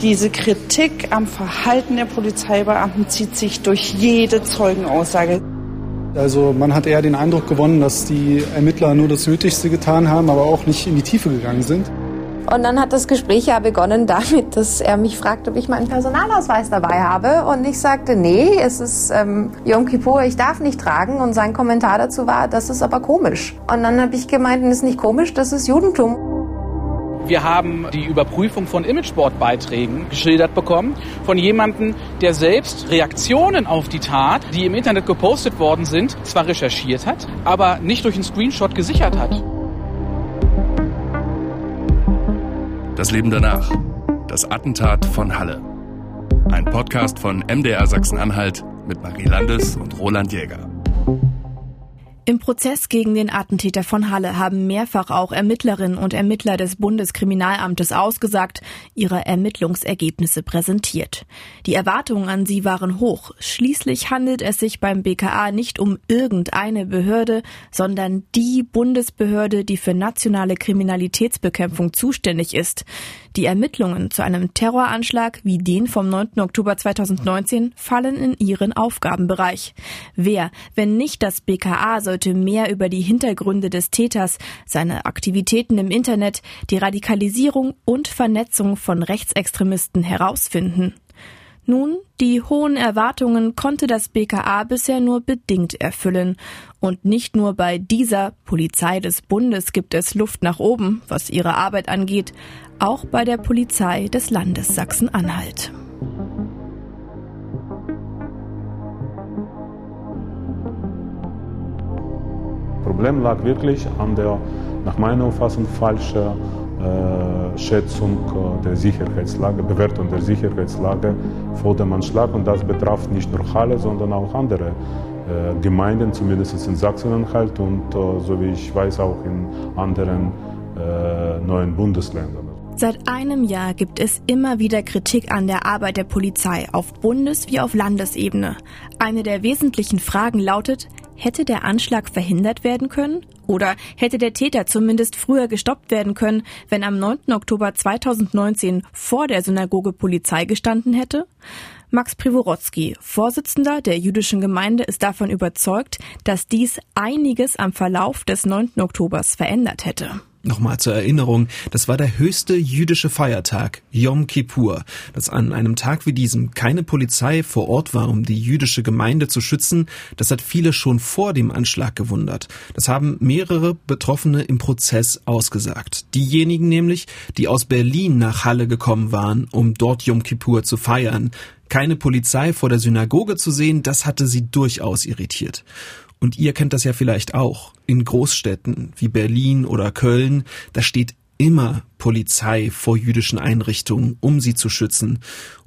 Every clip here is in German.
Diese Kritik am Verhalten der Polizeibeamten zieht sich durch jede Zeugenaussage. Also man hat eher den Eindruck gewonnen, dass die Ermittler nur das Nötigste getan haben, aber auch nicht in die Tiefe gegangen sind. Und dann hat das Gespräch ja begonnen damit, dass er mich fragt, ob ich meinen Personalausweis dabei habe. Und ich sagte, nee, es ist ähm, Yom Kippur, ich darf nicht tragen. Und sein Kommentar dazu war, das ist aber komisch. Und dann habe ich gemeint, das ist nicht komisch, das ist Judentum. Wir haben die Überprüfung von Imageboard-Beiträgen geschildert bekommen von jemandem, der selbst Reaktionen auf die Tat, die im Internet gepostet worden sind, zwar recherchiert hat, aber nicht durch einen Screenshot gesichert hat. Das Leben danach. Das Attentat von Halle. Ein Podcast von MDR Sachsen-Anhalt mit Marie Landes und Roland Jäger. Im Prozess gegen den Attentäter von Halle haben mehrfach auch Ermittlerinnen und Ermittler des Bundeskriminalamtes ausgesagt, ihre Ermittlungsergebnisse präsentiert. Die Erwartungen an sie waren hoch. Schließlich handelt es sich beim BKA nicht um irgendeine Behörde, sondern die Bundesbehörde, die für nationale Kriminalitätsbekämpfung zuständig ist. Die Ermittlungen zu einem Terroranschlag wie den vom 9. Oktober 2019 fallen in ihren Aufgabenbereich. Wer, wenn nicht das BKA, sollte mehr über die Hintergründe des Täters, seine Aktivitäten im Internet, die Radikalisierung und Vernetzung von Rechtsextremisten herausfinden? Nun, die hohen Erwartungen konnte das BKA bisher nur bedingt erfüllen. Und nicht nur bei dieser Polizei des Bundes gibt es Luft nach oben, was ihre Arbeit angeht, auch bei der Polizei des Landes Sachsen-Anhalt. Problem lag wirklich an der, nach meiner Auffassung, falschen äh, Schätzung äh, der Sicherheitslage, Bewertung der Sicherheitslage vor dem Anschlag. Und das betraf nicht nur Halle, sondern auch andere äh, Gemeinden, zumindest in Sachsen-Anhalt und äh, so wie ich weiß auch in anderen äh, neuen Bundesländern. Seit einem Jahr gibt es immer wieder Kritik an der Arbeit der Polizei auf Bundes- wie auf Landesebene. Eine der wesentlichen Fragen lautet, hätte der Anschlag verhindert werden können? Oder hätte der Täter zumindest früher gestoppt werden können, wenn am 9. Oktober 2019 vor der Synagoge Polizei gestanden hätte? Max Privorotsky, Vorsitzender der jüdischen Gemeinde, ist davon überzeugt, dass dies einiges am Verlauf des 9. Oktobers verändert hätte. Nochmal zur Erinnerung, das war der höchste jüdische Feiertag, Yom Kippur, dass an einem Tag wie diesem keine Polizei vor Ort war, um die jüdische Gemeinde zu schützen, das hat viele schon vor dem Anschlag gewundert. Das haben mehrere Betroffene im Prozess ausgesagt. Diejenigen nämlich, die aus Berlin nach Halle gekommen waren, um dort Yom Kippur zu feiern. Keine Polizei vor der Synagoge zu sehen, das hatte sie durchaus irritiert. Und ihr kennt das ja vielleicht auch. In Großstädten wie Berlin oder Köln, da steht immer Polizei vor jüdischen Einrichtungen, um sie zu schützen.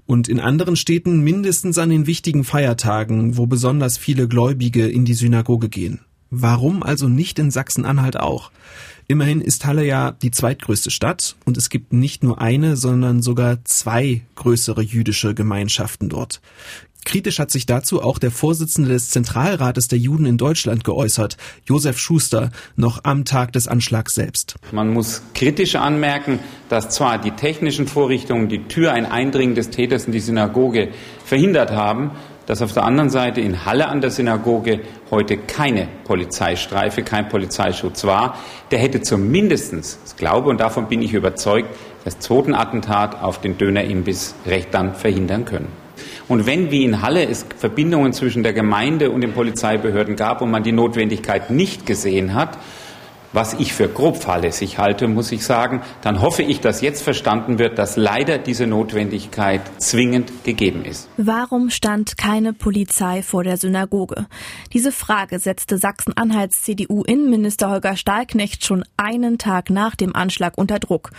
Und in anderen Städten mindestens an den wichtigen Feiertagen, wo besonders viele Gläubige in die Synagoge gehen. Warum also nicht in Sachsen-Anhalt auch? Immerhin ist Halle ja die zweitgrößte Stadt und es gibt nicht nur eine, sondern sogar zwei größere jüdische Gemeinschaften dort. Kritisch hat sich dazu auch der Vorsitzende des Zentralrates der Juden in Deutschland geäußert, Josef Schuster, noch am Tag des Anschlags selbst. Man muss kritisch anmerken, dass zwar die technischen Vorrichtungen die Tür ein Eindringen des Täters in die Synagoge verhindert haben, dass auf der anderen Seite in Halle an der Synagoge heute keine Polizeistreife, kein Polizeischutz war. Der hätte zumindestens, ich glaube und davon bin ich überzeugt, das zweite Attentat auf den Dönerimbiss recht dann verhindern können. Und wenn wie in Halle es Verbindungen zwischen der Gemeinde und den Polizeibehörden gab und man die Notwendigkeit nicht gesehen hat, was ich für grob fahrlässig halte, muss ich sagen, dann hoffe ich, dass jetzt verstanden wird, dass leider diese Notwendigkeit zwingend gegeben ist. Warum stand keine Polizei vor der Synagoge? Diese Frage setzte Sachsen-Anhalts CDU-Innenminister Holger Stahlknecht schon einen Tag nach dem Anschlag unter Druck.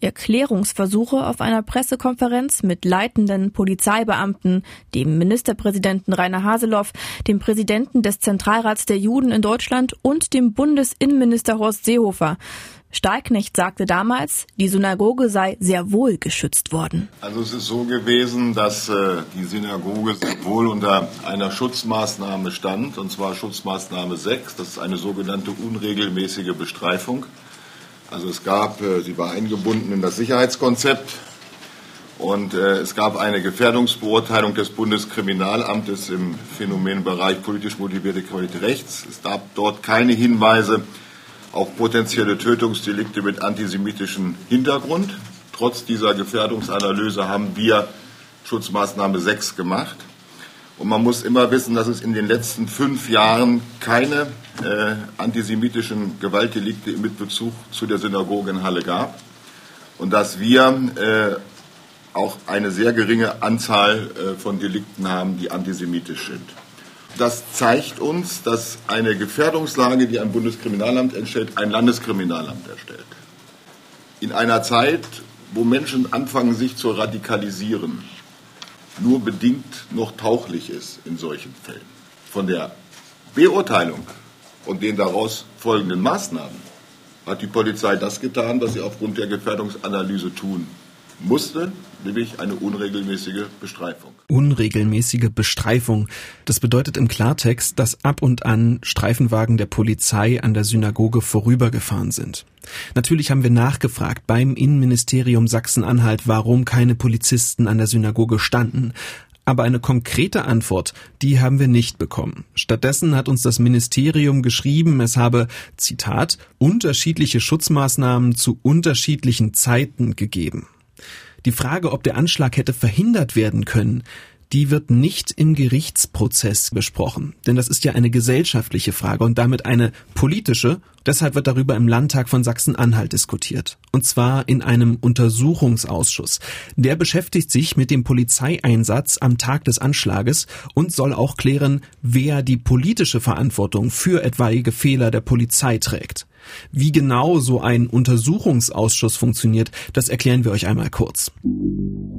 Erklärungsversuche auf einer Pressekonferenz mit leitenden Polizeibeamten, dem Ministerpräsidenten Rainer Haseloff, dem Präsidenten des Zentralrats der Juden in Deutschland und dem Bundesinnenminister Horst Seehofer. Stahlknecht sagte damals, die Synagoge sei sehr wohl geschützt worden. Also es ist so gewesen, dass äh, die Synagoge wohl unter einer Schutzmaßnahme stand, und zwar Schutzmaßnahme 6. Das ist eine sogenannte unregelmäßige Bestreifung. Also es gab, äh, sie war eingebunden in das Sicherheitskonzept Und äh, es gab eine Gefährdungsbeurteilung des Bundeskriminalamtes im Phänomenbereich politisch motivierte Qualität rechts. Es gab dort keine Hinweise auf potenzielle Tötungsdelikte mit antisemitischem Hintergrund. Trotz dieser Gefährdungsanalyse haben wir Schutzmaßnahme 6 gemacht. Und man muss immer wissen, dass es in den letzten fünf Jahren keine äh, antisemitischen Gewaltdelikte mit Bezug zu der Synagoge in Halle gab und dass wir äh, auch eine sehr geringe Anzahl äh, von Delikten haben, die antisemitisch sind. Das zeigt uns, dass eine Gefährdungslage, die ein Bundeskriminalamt entstellt, ein Landeskriminalamt erstellt. In einer Zeit, wo Menschen anfangen, sich zu radikalisieren, nur bedingt noch tauchlich ist in solchen Fällen. Von der Beurteilung und den daraus folgenden Maßnahmen hat die Polizei das getan, was sie aufgrund der Gefährdungsanalyse tun musste, nämlich eine unregelmäßige Bestreifung. Unregelmäßige Bestreifung. Das bedeutet im Klartext, dass ab und an Streifenwagen der Polizei an der Synagoge vorübergefahren sind. Natürlich haben wir nachgefragt beim Innenministerium Sachsen-Anhalt, warum keine Polizisten an der Synagoge standen. Aber eine konkrete Antwort, die haben wir nicht bekommen. Stattdessen hat uns das Ministerium geschrieben, es habe, Zitat, unterschiedliche Schutzmaßnahmen zu unterschiedlichen Zeiten gegeben. Die Frage, ob der Anschlag hätte verhindert werden können, die wird nicht im Gerichtsprozess besprochen. Denn das ist ja eine gesellschaftliche Frage und damit eine politische. Deshalb wird darüber im Landtag von Sachsen-Anhalt diskutiert. Und zwar in einem Untersuchungsausschuss. Der beschäftigt sich mit dem Polizeieinsatz am Tag des Anschlages und soll auch klären, wer die politische Verantwortung für etwaige Fehler der Polizei trägt. Wie genau so ein Untersuchungsausschuss funktioniert, das erklären wir euch einmal kurz.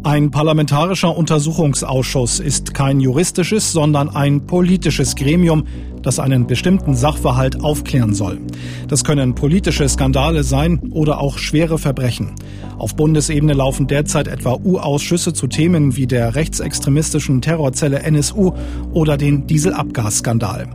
Ein parlamentarischer Untersuchungsausschuss ist kein juristisches, sondern ein politisches Gremium, das einen bestimmten Sachverhalt aufklären soll. Das können politische Skandale sein oder auch schwere Verbrechen. Auf Bundesebene laufen derzeit etwa U-Ausschüsse zu Themen wie der rechtsextremistischen Terrorzelle NSU oder den Dieselabgasskandal.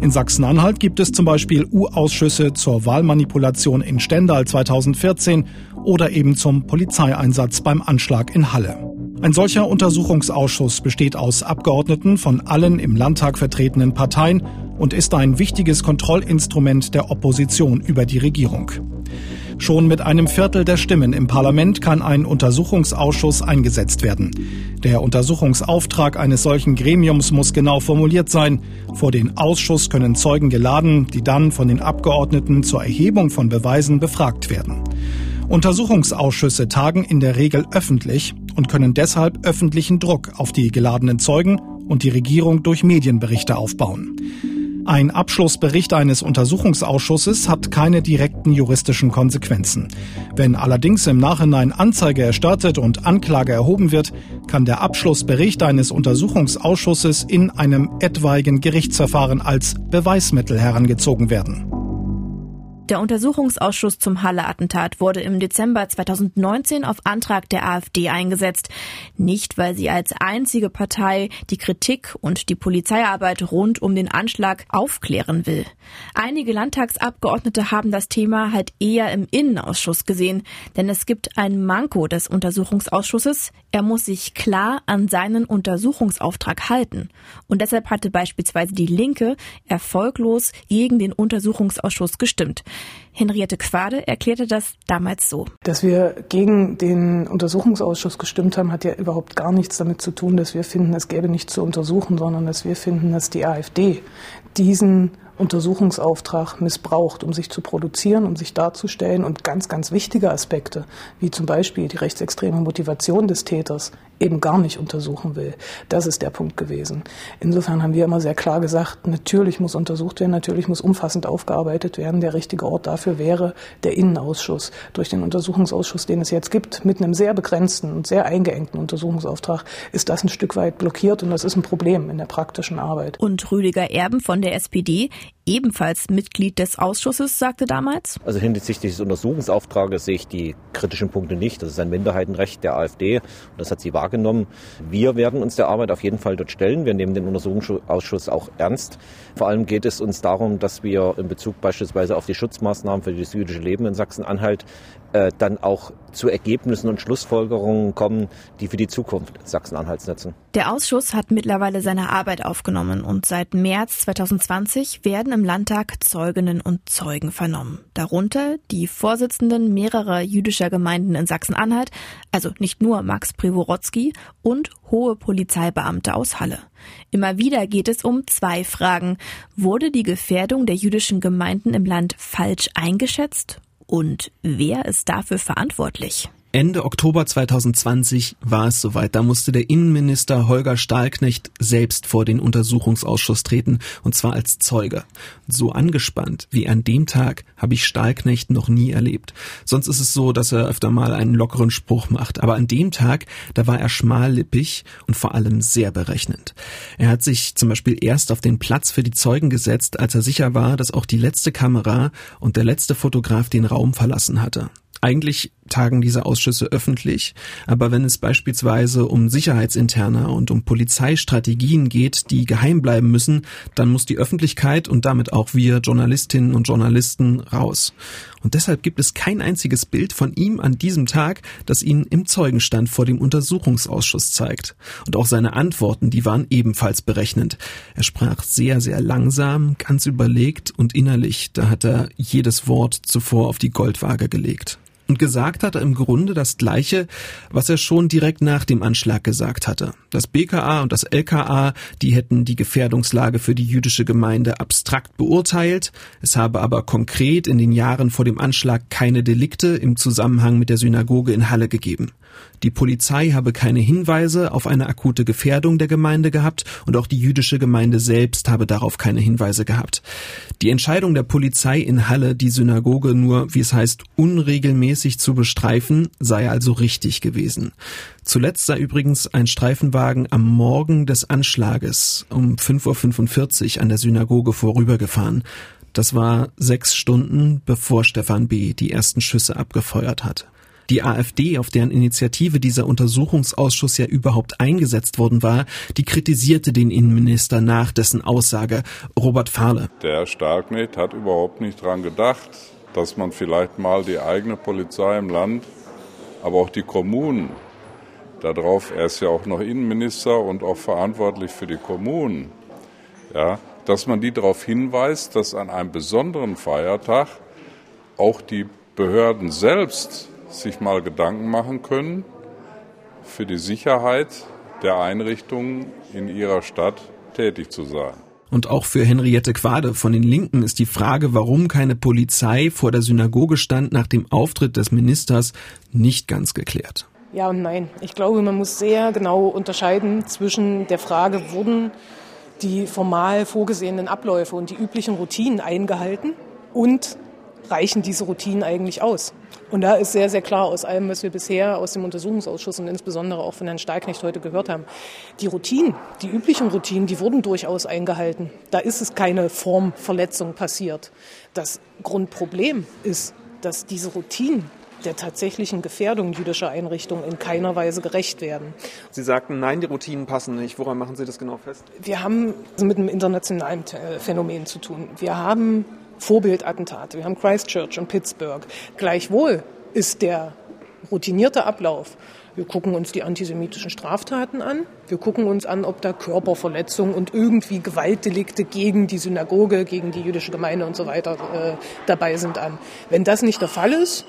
In Sachsen-Anhalt gibt es zum Beispiel U-Ausschüsse zur Wahlmanipulation in Stendal 2014 oder eben zum Polizeieinsatz beim Anschlag in Halle. Ein solcher Untersuchungsausschuss besteht aus Abgeordneten von allen im Landtag vertretenen Parteien und ist ein wichtiges Kontrollinstrument der Opposition über die Regierung. Schon mit einem Viertel der Stimmen im Parlament kann ein Untersuchungsausschuss eingesetzt werden. Der Untersuchungsauftrag eines solchen Gremiums muss genau formuliert sein. Vor den Ausschuss können Zeugen geladen, die dann von den Abgeordneten zur Erhebung von Beweisen befragt werden. Untersuchungsausschüsse tagen in der Regel öffentlich und können deshalb öffentlichen Druck auf die geladenen Zeugen und die Regierung durch Medienberichte aufbauen. Ein Abschlussbericht eines Untersuchungsausschusses hat keine direkten juristischen Konsequenzen. Wenn allerdings im Nachhinein Anzeige erstattet und Anklage erhoben wird, kann der Abschlussbericht eines Untersuchungsausschusses in einem etwaigen Gerichtsverfahren als Beweismittel herangezogen werden. Der Untersuchungsausschuss zum Halle-Attentat wurde im Dezember 2019 auf Antrag der AfD eingesetzt. Nicht, weil sie als einzige Partei die Kritik und die Polizeiarbeit rund um den Anschlag aufklären will. Einige Landtagsabgeordnete haben das Thema halt eher im Innenausschuss gesehen, denn es gibt ein Manko des Untersuchungsausschusses. Er muss sich klar an seinen Untersuchungsauftrag halten. Und deshalb hatte beispielsweise die Linke erfolglos gegen den Untersuchungsausschuss gestimmt. Henriette Quade erklärte das damals so. Dass wir gegen den Untersuchungsausschuss gestimmt haben, hat ja überhaupt gar nichts damit zu tun, dass wir finden, es gäbe nichts zu untersuchen, sondern dass wir finden, dass die AfD diesen Untersuchungsauftrag missbraucht, um sich zu produzieren, um sich darzustellen und ganz, ganz wichtige Aspekte, wie zum Beispiel die rechtsextreme Motivation des Täters, eben gar nicht untersuchen will. Das ist der Punkt gewesen. Insofern haben wir immer sehr klar gesagt, natürlich muss untersucht werden, natürlich muss umfassend aufgearbeitet werden. Der richtige Ort dafür wäre der Innenausschuss. Durch den Untersuchungsausschuss, den es jetzt gibt, mit einem sehr begrenzten und sehr eingeengten Untersuchungsauftrag, ist das ein Stück weit blockiert und das ist ein Problem in der praktischen Arbeit. Und Rüdiger Erben von der SPD, ebenfalls Mitglied des Ausschusses, sagte damals. Also hinsichtlich des Untersuchungsauftrages sehe ich die kritischen Punkte nicht. Das ist ein Minderheitenrecht der AfD und das hat sie wahrgenommen. Wir werden uns der Arbeit auf jeden Fall dort stellen. Wir nehmen den Untersuchungsausschuss auch ernst. Vor allem geht es uns darum, dass wir in Bezug beispielsweise auf die Schutzmaßnahmen für das jüdische Leben in Sachsen-Anhalt äh, dann auch zu Ergebnissen und Schlussfolgerungen kommen, die für die Zukunft Sachsen-Anhalts nutzen. Der Ausschuss hat mittlerweile seine Arbeit aufgenommen und seit März 2020 werden im Landtag Zeuginnen und Zeugen vernommen. Darunter die Vorsitzenden mehrerer jüdischer Gemeinden in Sachsen-Anhalt, also nicht nur Max Privorotsky und hohe Polizeibeamte aus Halle. Immer wieder geht es um zwei Fragen. Wurde die Gefährdung der jüdischen Gemeinden im Land falsch eingeschätzt und wer ist dafür verantwortlich? Ende Oktober 2020 war es soweit. Da musste der Innenminister Holger Stahlknecht selbst vor den Untersuchungsausschuss treten, und zwar als Zeuge. So angespannt wie an dem Tag habe ich Stahlknecht noch nie erlebt. Sonst ist es so, dass er öfter mal einen lockeren Spruch macht. Aber an dem Tag, da war er schmallippig und vor allem sehr berechnend. Er hat sich zum Beispiel erst auf den Platz für die Zeugen gesetzt, als er sicher war, dass auch die letzte Kamera und der letzte Fotograf den Raum verlassen hatte. Eigentlich tagen diese Ausschüsse öffentlich, aber wenn es beispielsweise um Sicherheitsinterner und um Polizeistrategien geht, die geheim bleiben müssen, dann muss die Öffentlichkeit und damit auch wir Journalistinnen und Journalisten raus. Und deshalb gibt es kein einziges Bild von ihm an diesem Tag, das ihn im Zeugenstand vor dem Untersuchungsausschuss zeigt. Und auch seine Antworten, die waren ebenfalls berechnend. Er sprach sehr, sehr langsam, ganz überlegt und innerlich, da hat er jedes Wort zuvor auf die Goldwaage gelegt. Und gesagt hat er im Grunde das Gleiche, was er schon direkt nach dem Anschlag gesagt hatte. Das BKA und das LKA, die hätten die Gefährdungslage für die jüdische Gemeinde abstrakt beurteilt. Es habe aber konkret in den Jahren vor dem Anschlag keine Delikte im Zusammenhang mit der Synagoge in Halle gegeben. Die Polizei habe keine Hinweise auf eine akute Gefährdung der Gemeinde gehabt und auch die jüdische Gemeinde selbst habe darauf keine Hinweise gehabt. Die Entscheidung der Polizei in Halle, die Synagoge nur, wie es heißt, unregelmäßig zu bestreifen, sei also richtig gewesen. Zuletzt sei übrigens ein Streifenwagen am Morgen des Anschlages um 5.45 Uhr an der Synagoge vorübergefahren. Das war sechs Stunden, bevor Stefan B. die ersten Schüsse abgefeuert hat. Die AfD, auf deren Initiative dieser Untersuchungsausschuss ja überhaupt eingesetzt worden war, die kritisierte den Innenminister nach dessen Aussage. Robert Fahle. Der Starknet hat überhaupt nicht dran gedacht, dass man vielleicht mal die eigene Polizei im Land, aber auch die Kommunen darauf, er ist ja auch noch Innenminister und auch verantwortlich für die Kommunen, ja, dass man die darauf hinweist, dass an einem besonderen Feiertag auch die Behörden selbst sich mal Gedanken machen können für die Sicherheit der Einrichtungen in ihrer Stadt tätig zu sein. Und auch für Henriette Quade von den Linken ist die Frage, warum keine Polizei vor der Synagoge stand nach dem Auftritt des Ministers, nicht ganz geklärt. Ja und nein. Ich glaube, man muss sehr genau unterscheiden zwischen der Frage, wurden die formal vorgesehenen Abläufe und die üblichen Routinen eingehalten und reichen diese Routinen eigentlich aus? Und da ist sehr, sehr klar aus allem, was wir bisher aus dem Untersuchungsausschuss und insbesondere auch von Herrn Stahlknecht heute gehört haben. Die Routinen, die üblichen Routinen, die wurden durchaus eingehalten. Da ist es keine Formverletzung passiert. Das Grundproblem ist, dass diese Routinen der tatsächlichen Gefährdung jüdischer Einrichtungen in keiner Weise gerecht werden. Sie sagten, nein, die Routinen passen nicht. Woran machen Sie das genau fest? Wir haben mit einem internationalen Phänomen zu tun. Wir haben Vorbildattentate. Wir haben Christchurch und Pittsburgh. Gleichwohl ist der routinierte Ablauf. Wir gucken uns die antisemitischen Straftaten an. Wir gucken uns an, ob da Körperverletzungen und irgendwie Gewaltdelikte gegen die Synagoge, gegen die jüdische Gemeinde und so weiter äh, dabei sind an. Wenn das nicht der Fall ist,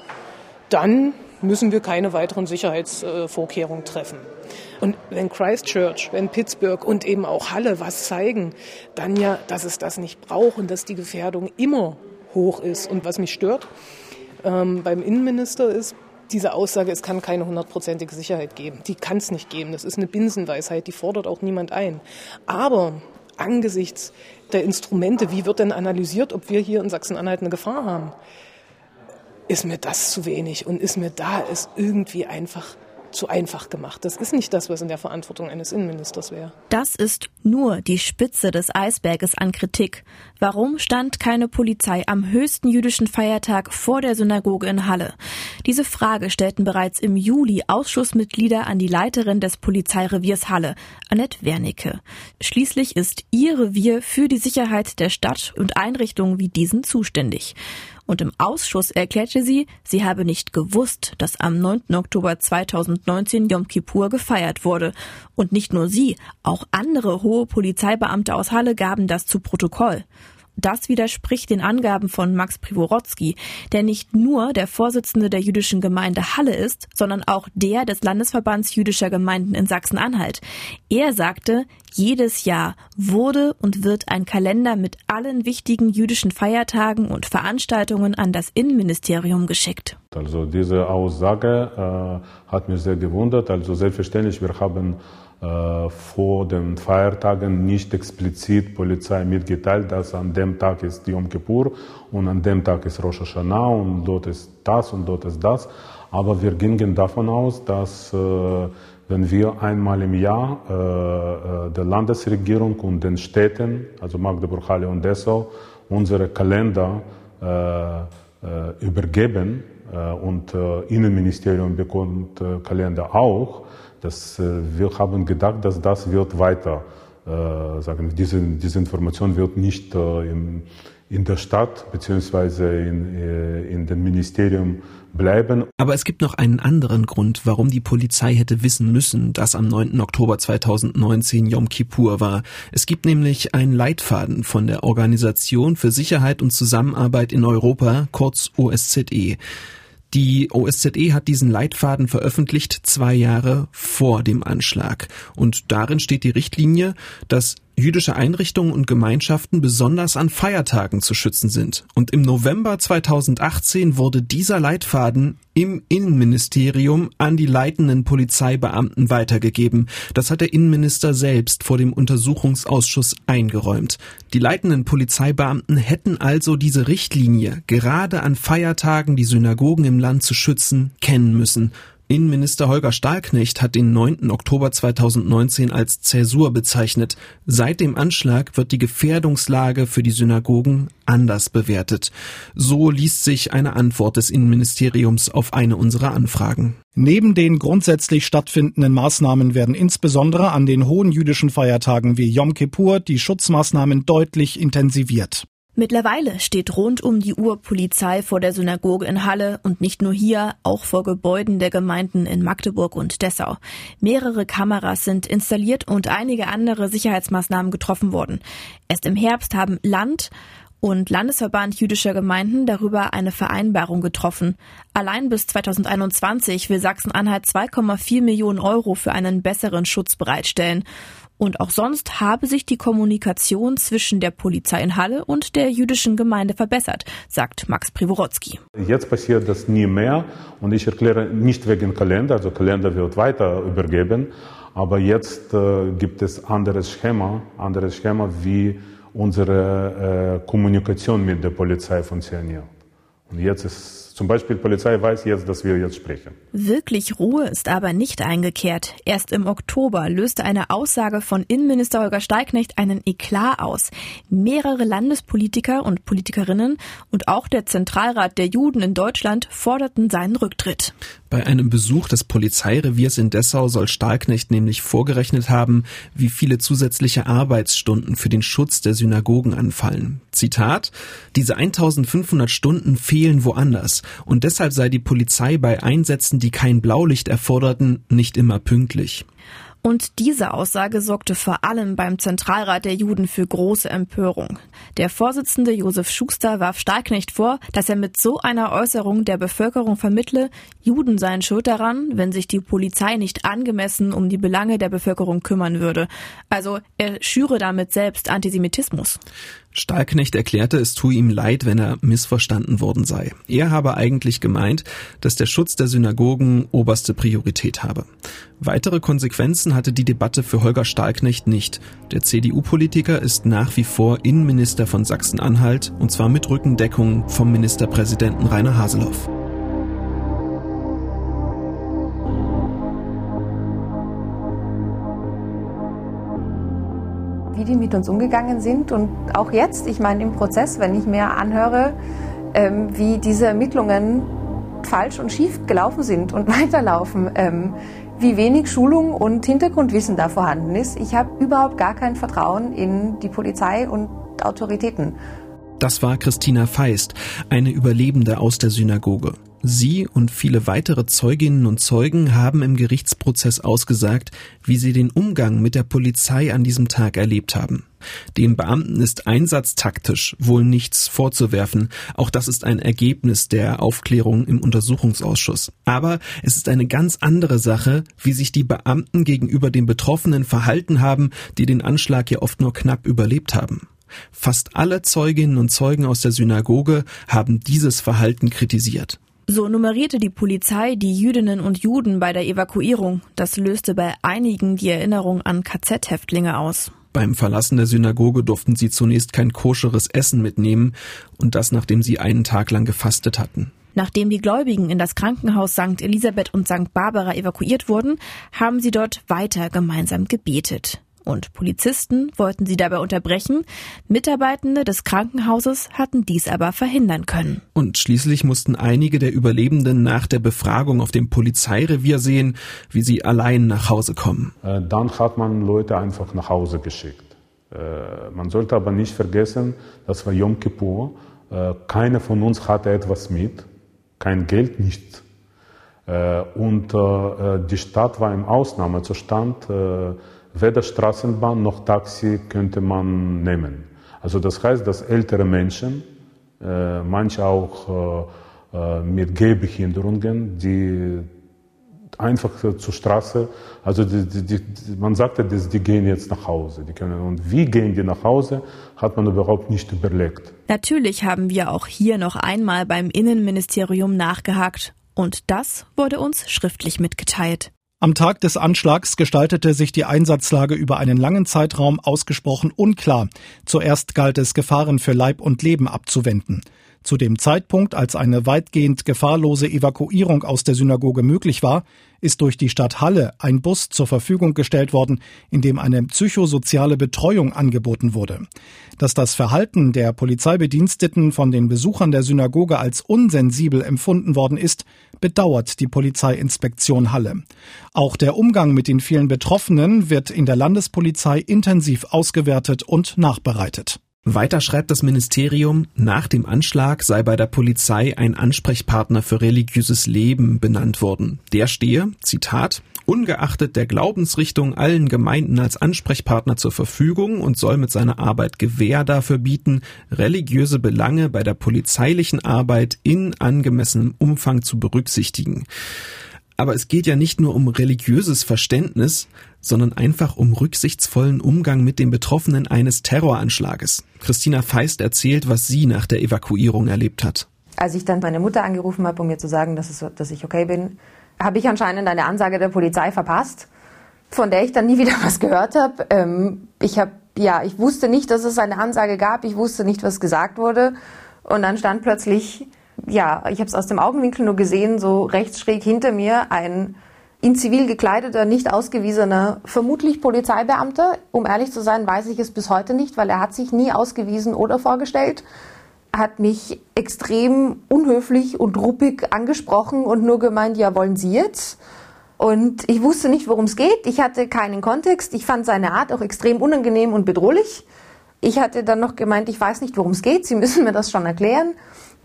dann müssen wir keine weiteren Sicherheitsvorkehrungen treffen. Und wenn Christchurch, wenn Pittsburgh und eben auch Halle was zeigen, dann ja, dass es das nicht braucht und dass die Gefährdung immer hoch ist. Und was mich stört ähm, beim Innenminister ist, diese Aussage, es kann keine hundertprozentige Sicherheit geben. Die kann es nicht geben. Das ist eine Binsenweisheit, die fordert auch niemand ein. Aber angesichts der Instrumente, wie wird denn analysiert, ob wir hier in Sachsen-Anhalt eine Gefahr haben, ist mir das zu wenig und ist mir da ist irgendwie einfach zu einfach gemacht. Das ist nicht das, was in der Verantwortung eines Innenministers wäre. Das ist nur die Spitze des Eisberges an Kritik. Warum stand keine Polizei am höchsten jüdischen Feiertag vor der Synagoge in Halle? Diese Frage stellten bereits im Juli Ausschussmitglieder an die Leiterin des Polizeireviers Halle, Annette Wernicke. Schließlich ist ihr Revier für die Sicherheit der Stadt und Einrichtungen wie diesen zuständig und im Ausschuss erklärte sie, sie habe nicht gewusst, dass am 9. Oktober 2019 Yom Kippur gefeiert wurde. Und nicht nur sie, auch andere hohe Polizeibeamte aus Halle gaben das zu Protokoll. Das widerspricht den Angaben von Max Privorotsky, der nicht nur der Vorsitzende der jüdischen Gemeinde Halle ist, sondern auch der des Landesverbands jüdischer Gemeinden in Sachsen-Anhalt. Er sagte, jedes Jahr wurde und wird ein Kalender mit allen wichtigen jüdischen Feiertagen und Veranstaltungen an das Innenministerium geschickt. Also diese Aussage äh, hat mich sehr gewundert. Also selbstverständlich, wir haben vor den Feiertagen nicht explizit Polizei mitgeteilt, dass an dem Tag ist Yom Kippur und an dem Tag ist Rosh Hashanah und dort ist das und dort ist das. Aber wir gingen davon aus, dass äh, wenn wir einmal im Jahr äh, der Landesregierung und den Städten, also Magdeburg, Halle und Dessau, unsere Kalender übergeben und Innenministerium bekommt Kalender auch, das, äh, wir haben gedacht, dass das wird weiter, äh, sagen, diese, diese Information wird nicht äh, in, in der Stadt beziehungsweise in, in dem Ministerium bleiben. Aber es gibt noch einen anderen Grund, warum die Polizei hätte wissen müssen, dass am 9. Oktober 2019 Yom Kippur war. Es gibt nämlich einen Leitfaden von der Organisation für Sicherheit und Zusammenarbeit in Europa, kurz OSZE. Die OSZE hat diesen Leitfaden veröffentlicht zwei Jahre vor dem Anschlag. Und darin steht die Richtlinie, dass jüdische Einrichtungen und Gemeinschaften besonders an Feiertagen zu schützen sind. Und im November 2018 wurde dieser Leitfaden im Innenministerium an die leitenden Polizeibeamten weitergegeben. Das hat der Innenminister selbst vor dem Untersuchungsausschuss eingeräumt. Die leitenden Polizeibeamten hätten also diese Richtlinie, gerade an Feiertagen die Synagogen im Land zu schützen, kennen müssen. Innenminister Holger Stahlknecht hat den 9. Oktober 2019 als Zäsur bezeichnet. Seit dem Anschlag wird die Gefährdungslage für die Synagogen anders bewertet. So liest sich eine Antwort des Innenministeriums auf eine unserer Anfragen. Neben den grundsätzlich stattfindenden Maßnahmen werden insbesondere an den hohen jüdischen Feiertagen wie Yom Kippur die Schutzmaßnahmen deutlich intensiviert. Mittlerweile steht rund um die Uhr Polizei vor der Synagoge in Halle und nicht nur hier, auch vor Gebäuden der Gemeinden in Magdeburg und Dessau. Mehrere Kameras sind installiert und einige andere Sicherheitsmaßnahmen getroffen worden. Erst im Herbst haben Land und Landesverband jüdischer Gemeinden darüber eine Vereinbarung getroffen. Allein bis 2021 will Sachsen-Anhalt 2,4 Millionen Euro für einen besseren Schutz bereitstellen. Und auch sonst habe sich die Kommunikation zwischen der Polizei in Halle und der jüdischen Gemeinde verbessert, sagt Max Privorotsky. Jetzt passiert das nie mehr und ich erkläre nicht wegen Kalender, also Kalender wird weiter übergeben, aber jetzt äh, gibt es anderes Schema, anderes Schema, wie unsere äh, Kommunikation mit der Polizei funktioniert. Und jetzt ist zum Beispiel Polizei weiß jetzt, dass wir jetzt sprechen. Wirklich Ruhe ist aber nicht eingekehrt. Erst im Oktober löste eine Aussage von Innenminister Holger Steignecht einen Eklat aus. Mehrere Landespolitiker und Politikerinnen und auch der Zentralrat der Juden in Deutschland forderten seinen Rücktritt. Bei einem Besuch des Polizeireviers in Dessau soll Stahlknecht nämlich vorgerechnet haben, wie viele zusätzliche Arbeitsstunden für den Schutz der Synagogen anfallen. Zitat, diese 1500 Stunden fehlen woanders und deshalb sei die Polizei bei Einsätzen, die kein Blaulicht erforderten, nicht immer pünktlich. Und diese Aussage sorgte vor allem beim Zentralrat der Juden für große Empörung. Der Vorsitzende Josef Schuster warf Stahlknecht vor, dass er mit so einer Äußerung der Bevölkerung vermittle, Juden seien schuld daran, wenn sich die Polizei nicht angemessen um die Belange der Bevölkerung kümmern würde. Also er schüre damit selbst Antisemitismus. Stahlknecht erklärte, es tue ihm leid, wenn er missverstanden worden sei. Er habe eigentlich gemeint, dass der Schutz der Synagogen oberste Priorität habe. Weitere Konsequenzen hatte die Debatte für Holger Stahlknecht nicht. Der CDU-Politiker ist nach wie vor Innenminister von Sachsen-Anhalt und zwar mit Rückendeckung vom Ministerpräsidenten Rainer Haseloff. Wie die mit uns umgegangen sind. Und auch jetzt, ich meine im Prozess, wenn ich mir anhöre, ähm, wie diese Ermittlungen falsch und schief gelaufen sind und weiterlaufen, ähm, wie wenig Schulung und Hintergrundwissen da vorhanden ist. Ich habe überhaupt gar kein Vertrauen in die Polizei und Autoritäten. Das war Christina Feist, eine Überlebende aus der Synagoge. Sie und viele weitere Zeuginnen und Zeugen haben im Gerichtsprozess ausgesagt, wie sie den Umgang mit der Polizei an diesem Tag erlebt haben. Dem Beamten ist einsatztaktisch wohl nichts vorzuwerfen. Auch das ist ein Ergebnis der Aufklärung im Untersuchungsausschuss. Aber es ist eine ganz andere Sache, wie sich die Beamten gegenüber den Betroffenen verhalten haben, die den Anschlag ja oft nur knapp überlebt haben. Fast alle Zeuginnen und Zeugen aus der Synagoge haben dieses Verhalten kritisiert. So nummerierte die Polizei die Jüdinnen und Juden bei der Evakuierung. Das löste bei einigen die Erinnerung an KZ-Häftlinge aus. Beim Verlassen der Synagoge durften sie zunächst kein koscheres Essen mitnehmen und das nachdem sie einen Tag lang gefastet hatten. Nachdem die Gläubigen in das Krankenhaus St. Elisabeth und St. Barbara evakuiert wurden, haben sie dort weiter gemeinsam gebetet und Polizisten wollten sie dabei unterbrechen. Mitarbeitende des Krankenhauses hatten dies aber verhindern können. Und schließlich mussten einige der Überlebenden nach der Befragung auf dem Polizeirevier sehen, wie sie allein nach Hause kommen. Äh, dann hat man Leute einfach nach Hause geschickt. Äh, man sollte aber nicht vergessen, das war Yom Kippur. Äh, keiner von uns hatte etwas mit, kein Geld, nichts. Und die Stadt war im Ausnahmezustand weder Straßenbahn noch Taxi könnte man nehmen. Also das heißt, dass ältere Menschen, äh, manche auch äh, äh mit Gehbehinderungen, die einfach zur Straße, also die, die, die, man sagte, dass die gehen jetzt nach Hause. Die können, und wie gehen die nach Hause, hat man überhaupt nicht überlegt. Natürlich haben wir auch hier noch einmal beim Innenministerium nachgehakt. Und das wurde uns schriftlich mitgeteilt. Am Tag des Anschlags gestaltete sich die Einsatzlage über einen langen Zeitraum ausgesprochen unklar. Zuerst galt es, Gefahren für Leib und Leben abzuwenden. Zu dem Zeitpunkt, als eine weitgehend gefahrlose Evakuierung aus der Synagoge möglich war, ist durch die Stadt Halle ein Bus zur Verfügung gestellt worden, in dem eine psychosoziale Betreuung angeboten wurde. Dass das Verhalten der Polizeibediensteten von den Besuchern der Synagoge als unsensibel empfunden worden ist, bedauert die Polizeiinspektion Halle. Auch der Umgang mit den vielen Betroffenen wird in der Landespolizei intensiv ausgewertet und nachbereitet. Weiter schreibt das Ministerium, nach dem Anschlag sei bei der Polizei ein Ansprechpartner für religiöses Leben benannt worden. Der stehe, Zitat, ungeachtet der Glaubensrichtung allen Gemeinden als Ansprechpartner zur Verfügung und soll mit seiner Arbeit Gewähr dafür bieten, religiöse Belange bei der polizeilichen Arbeit in angemessenem Umfang zu berücksichtigen. Aber es geht ja nicht nur um religiöses Verständnis, sondern einfach um rücksichtsvollen Umgang mit den Betroffenen eines Terroranschlages. Christina Feist erzählt, was sie nach der Evakuierung erlebt hat. Als ich dann meine Mutter angerufen habe, um mir zu sagen, dass, es, dass ich okay bin, habe ich anscheinend eine Ansage der Polizei verpasst, von der ich dann nie wieder was gehört habe. Ähm, ich habe ja, ich wusste nicht, dass es eine Ansage gab. Ich wusste nicht, was gesagt wurde. Und dann stand plötzlich ja, ich habe es aus dem Augenwinkel nur gesehen, so rechts schräg hinter mir ein in Zivil gekleideter, nicht ausgewiesener, vermutlich Polizeibeamter. Um ehrlich zu sein, weiß ich es bis heute nicht, weil er hat sich nie ausgewiesen oder vorgestellt, hat mich extrem unhöflich und ruppig angesprochen und nur gemeint, ja, wollen Sie jetzt? Und ich wusste nicht, worum es geht. Ich hatte keinen Kontext. Ich fand seine Art auch extrem unangenehm und bedrohlich. Ich hatte dann noch gemeint, ich weiß nicht, worum es geht. Sie müssen mir das schon erklären.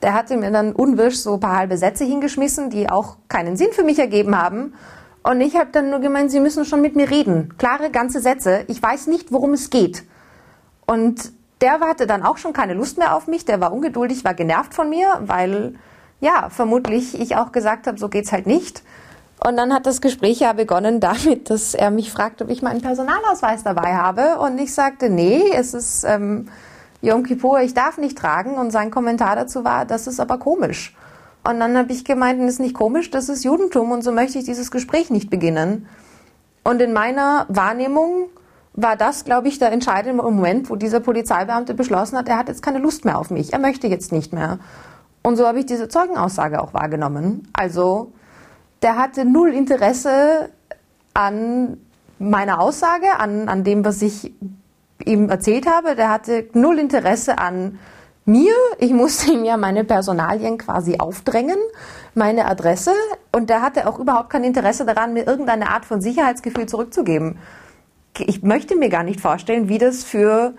Der hatte mir dann unwirsch so ein paar halbe Sätze hingeschmissen, die auch keinen Sinn für mich ergeben haben. Und ich habe dann nur gemeint, Sie müssen schon mit mir reden. Klare, ganze Sätze. Ich weiß nicht, worum es geht. Und der hatte dann auch schon keine Lust mehr auf mich. Der war ungeduldig, war genervt von mir, weil, ja, vermutlich ich auch gesagt habe, so geht's halt nicht. Und dann hat das Gespräch ja begonnen damit, dass er mich fragt, ob ich meinen Personalausweis dabei habe. Und ich sagte, nee, es ist... Ähm, Yom Kippur, ich darf nicht tragen. Und sein Kommentar dazu war, das ist aber komisch. Und dann habe ich gemeint, das ist nicht komisch, das ist Judentum und so möchte ich dieses Gespräch nicht beginnen. Und in meiner Wahrnehmung war das, glaube ich, der entscheidende Moment, wo dieser Polizeibeamte beschlossen hat, er hat jetzt keine Lust mehr auf mich, er möchte jetzt nicht mehr. Und so habe ich diese Zeugenaussage auch wahrgenommen. Also der hatte null Interesse an meiner Aussage, an, an dem, was ich ihm erzählt habe, der hatte null Interesse an mir. Ich musste ihm ja meine Personalien quasi aufdrängen, meine Adresse. Und der hatte auch überhaupt kein Interesse daran, mir irgendeine Art von Sicherheitsgefühl zurückzugeben. Ich möchte mir gar nicht vorstellen, wie das für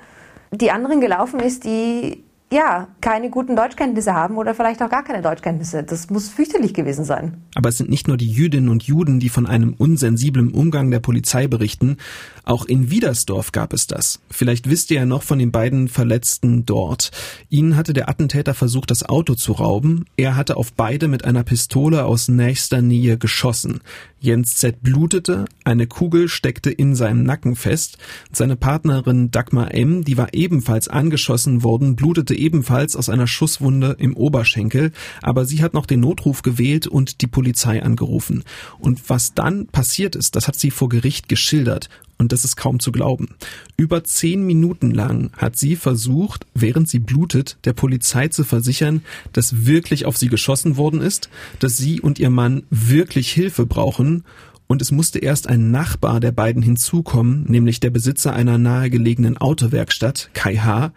die anderen gelaufen ist, die ja, keine guten Deutschkenntnisse haben oder vielleicht auch gar keine Deutschkenntnisse. Das muss fürchterlich gewesen sein. Aber es sind nicht nur die Jüdinnen und Juden, die von einem unsensiblen Umgang der Polizei berichten. Auch in Wiedersdorf gab es das. Vielleicht wisst ihr ja noch von den beiden Verletzten dort. Ihnen hatte der Attentäter versucht, das Auto zu rauben. Er hatte auf beide mit einer Pistole aus nächster Nähe geschossen. Jens Z. blutete, eine Kugel steckte in seinem Nacken fest. Seine Partnerin Dagmar M., die war ebenfalls angeschossen worden, blutete ebenfalls aus einer Schusswunde im Oberschenkel, aber sie hat noch den Notruf gewählt und die Polizei angerufen. Und was dann passiert ist, das hat sie vor Gericht geschildert. Und das ist kaum zu glauben. Über zehn Minuten lang hat sie versucht, während sie blutet, der Polizei zu versichern, dass wirklich auf sie geschossen worden ist, dass sie und ihr Mann wirklich Hilfe brauchen und es musste erst ein Nachbar der beiden hinzukommen, nämlich der Besitzer einer nahegelegenen Autowerkstatt, Kai H.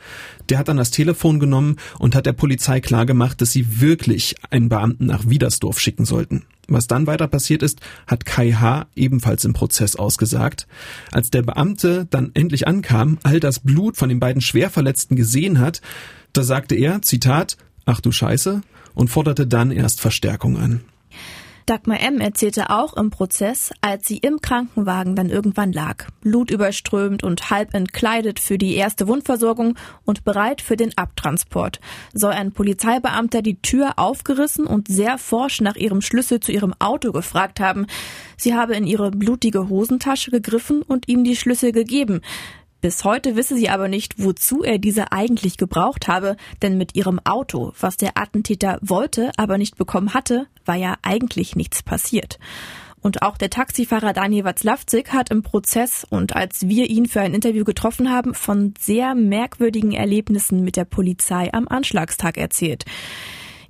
Der hat dann das Telefon genommen und hat der Polizei klargemacht, dass sie wirklich einen Beamten nach Wiedersdorf schicken sollten. Was dann weiter passiert ist, hat Kai H. ebenfalls im Prozess ausgesagt. Als der Beamte dann endlich ankam, all das Blut von den beiden Schwerverletzten gesehen hat, da sagte er, Zitat, ach du Scheiße, und forderte dann erst Verstärkung an. Dagmar M. erzählte auch im Prozess, als sie im Krankenwagen dann irgendwann lag, blutüberströmt und halb entkleidet für die erste Wundversorgung und bereit für den Abtransport, soll ein Polizeibeamter die Tür aufgerissen und sehr forsch nach ihrem Schlüssel zu ihrem Auto gefragt haben. Sie habe in ihre blutige Hosentasche gegriffen und ihm die Schlüssel gegeben. Bis heute wisse sie aber nicht, wozu er diese eigentlich gebraucht habe, denn mit ihrem Auto, was der Attentäter wollte, aber nicht bekommen hatte, war ja eigentlich nichts passiert. Und auch der Taxifahrer Daniel Watzlawczyk hat im Prozess und als wir ihn für ein Interview getroffen haben, von sehr merkwürdigen Erlebnissen mit der Polizei am Anschlagstag erzählt.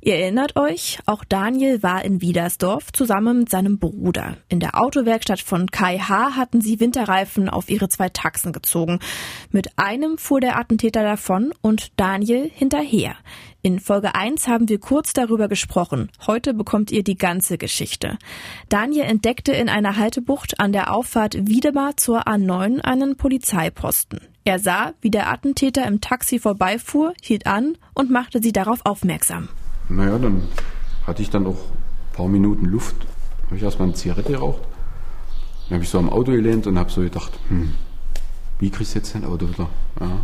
Ihr erinnert euch, auch Daniel war in Wiedersdorf zusammen mit seinem Bruder. In der Autowerkstatt von Kai H. hatten sie Winterreifen auf ihre zwei Taxen gezogen. Mit einem fuhr der Attentäter davon und Daniel hinterher. In Folge 1 haben wir kurz darüber gesprochen. Heute bekommt ihr die ganze Geschichte. Daniel entdeckte in einer Haltebucht an der Auffahrt Wiedemar zur A9 einen Polizeiposten. Er sah, wie der Attentäter im Taxi vorbeifuhr, hielt an und machte sie darauf aufmerksam. Naja, dann hatte ich dann auch ein paar Minuten Luft. Habe ich erstmal eine Zigarette geraucht. Dann habe ich so am Auto gelehnt und habe so gedacht, hm, wie kriegst du jetzt dein Auto wieder? Ja.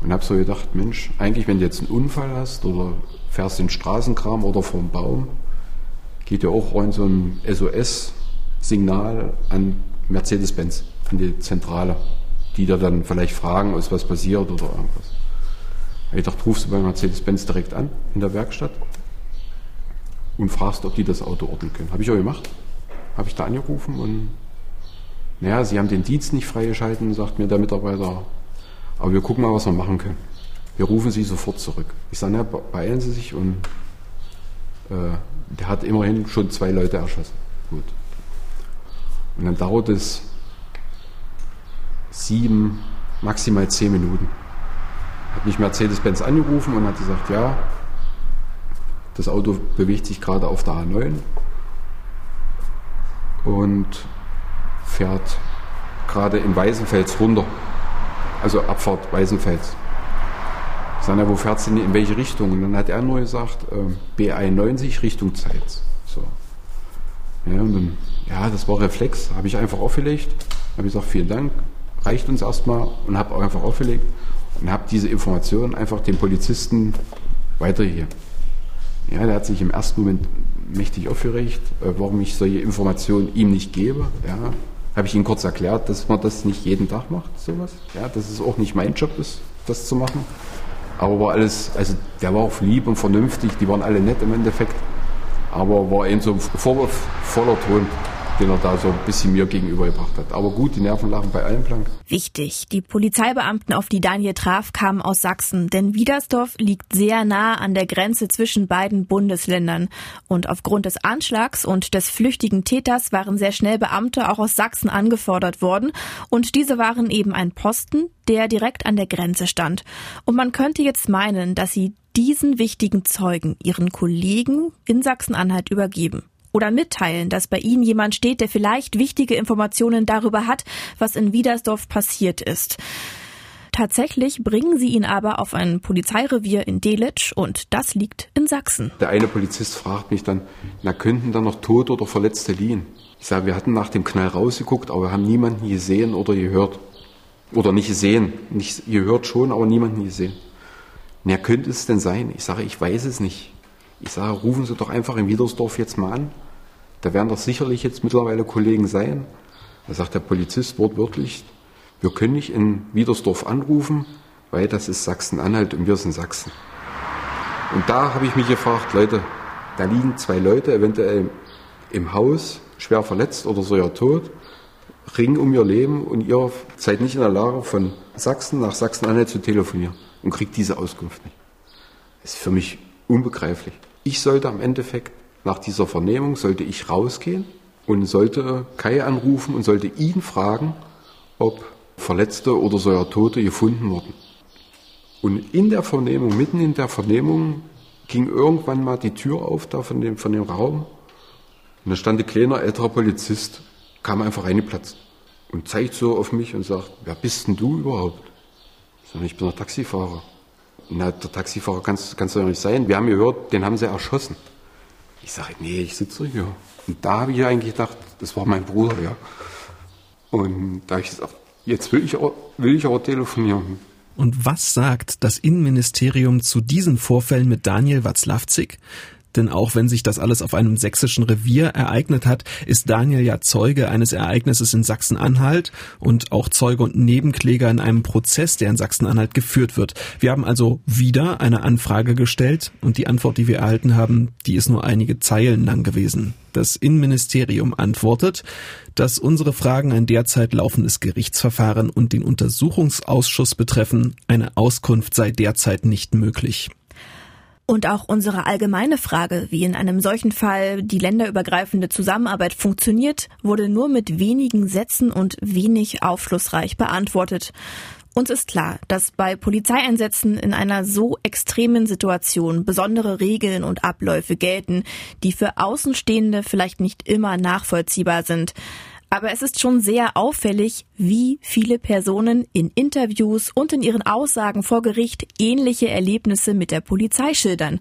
Und habe so gedacht, Mensch, eigentlich wenn du jetzt einen Unfall hast oder fährst in Straßenkram oder einem Baum, geht ja auch rein so ein SOS-Signal an Mercedes-Benz, an die Zentrale, die da dann vielleicht fragen, ist was passiert oder irgendwas. Ich dachte, rufst du bei Mercedes-Benz direkt an in der Werkstatt und fragst, ob die das Auto ordnen können. Habe ich auch gemacht. Habe ich da angerufen und naja, sie haben den Dienst nicht freigeschalten, sagt mir der Mitarbeiter. Aber wir gucken mal, was wir machen können. Wir rufen sie sofort zurück. Ich sage, na, beeilen Sie sich und äh, der hat immerhin schon zwei Leute erschossen. Gut. Und dann dauert es sieben, maximal zehn Minuten hat mich Mercedes-Benz angerufen und hat gesagt, ja, das Auto bewegt sich gerade auf der A9 und fährt gerade in Weißenfels runter. Also Abfahrt Weißenfels. Ich sage, wo fährt es denn in welche Richtung? Und dann hat er nur gesagt, äh, B91 Richtung Zeitz. So. Ja, und dann, ja, das war Reflex, habe ich einfach aufgelegt. Habe gesagt, vielen Dank, reicht uns erstmal und habe einfach aufgelegt und habe diese Information einfach dem Polizisten weitergegeben. Ja, der hat sich im ersten Moment mächtig aufgeregt, äh, warum ich solche Informationen ihm nicht gebe. Ja, habe ich ihm kurz erklärt, dass man das nicht jeden Tag macht, sowas. Ja, dass es auch nicht mein Job ist, das zu machen. Aber war alles, also der war auch lieb und vernünftig, die waren alle nett im Endeffekt. Aber war eben so ein vorwurfsvoller Ton. Den er da so ein bisschen mir gegenübergebracht hat. Aber gut, die Nerven lachen bei allen blank. Wichtig, die Polizeibeamten, auf die Daniel traf, kamen aus Sachsen, denn Wiedersdorf liegt sehr nah an der Grenze zwischen beiden Bundesländern. Und aufgrund des Anschlags und des flüchtigen Täters waren sehr schnell Beamte auch aus Sachsen angefordert worden. Und diese waren eben ein Posten, der direkt an der Grenze stand. Und man könnte jetzt meinen, dass sie diesen wichtigen Zeugen ihren Kollegen in Sachsen-Anhalt übergeben oder mitteilen, dass bei Ihnen jemand steht, der vielleicht wichtige Informationen darüber hat, was in Wiedersdorf passiert ist. Tatsächlich bringen sie ihn aber auf ein Polizeirevier in Delitzsch und das liegt in Sachsen. Der eine Polizist fragt mich dann, na könnten da noch Tote oder Verletzte liegen? Ich sage, wir hatten nach dem Knall rausgeguckt, aber wir haben niemanden gesehen oder gehört. Oder nicht gesehen. Nicht gehört schon, aber niemanden gesehen. Na, könnte es denn sein? Ich sage, ich weiß es nicht. Ich sage, rufen Sie doch einfach in Wiedersdorf jetzt mal an. Da werden doch sicherlich jetzt mittlerweile Kollegen sein. Da sagt der Polizist wortwörtlich, wir können nicht in Wiedersdorf anrufen, weil das ist Sachsen-Anhalt und wir sind Sachsen. Und da habe ich mich gefragt, Leute, da liegen zwei Leute eventuell im Haus, schwer verletzt oder sogar tot, ringen um ihr Leben und ihr seid nicht in der Lage, von Sachsen nach Sachsen-Anhalt zu telefonieren und kriegt diese Auskunft nicht. Das ist für mich unbegreiflich. Ich sollte am Endeffekt nach dieser Vernehmung sollte ich rausgehen und sollte Kai anrufen und sollte ihn fragen, ob Verletzte oder sogar Tote gefunden wurden. Und in der Vernehmung, mitten in der Vernehmung, ging irgendwann mal die Tür auf da von dem, von dem Raum. Und da stand ein kleiner älterer Polizist, kam einfach reingeplatzt und zeigt so auf mich und sagt, wer bist denn du überhaupt? Ich sage, ich bin der Taxifahrer. Na, der Taxifahrer kann es doch nicht sein. Wir haben gehört, den haben sie erschossen. Ich sage, nee, ich sitze hier. Und da habe ich eigentlich gedacht, das war mein Bruder, ja. Und da habe ich gesagt, jetzt will ich, auch, will ich aber telefonieren. Und was sagt das Innenministerium zu diesen Vorfällen mit Daniel Watzlawzig? Denn auch wenn sich das alles auf einem sächsischen Revier ereignet hat, ist Daniel ja Zeuge eines Ereignisses in Sachsen-Anhalt und auch Zeuge und Nebenkläger in einem Prozess, der in Sachsen-Anhalt geführt wird. Wir haben also wieder eine Anfrage gestellt und die Antwort, die wir erhalten haben, die ist nur einige Zeilen lang gewesen. Das Innenministerium antwortet, dass unsere Fragen ein derzeit laufendes Gerichtsverfahren und den Untersuchungsausschuss betreffen. Eine Auskunft sei derzeit nicht möglich. Und auch unsere allgemeine Frage, wie in einem solchen Fall die länderübergreifende Zusammenarbeit funktioniert, wurde nur mit wenigen Sätzen und wenig aufschlussreich beantwortet. Uns ist klar, dass bei Polizeieinsätzen in einer so extremen Situation besondere Regeln und Abläufe gelten, die für Außenstehende vielleicht nicht immer nachvollziehbar sind. Aber es ist schon sehr auffällig, wie viele Personen in Interviews und in ihren Aussagen vor Gericht ähnliche Erlebnisse mit der Polizei schildern.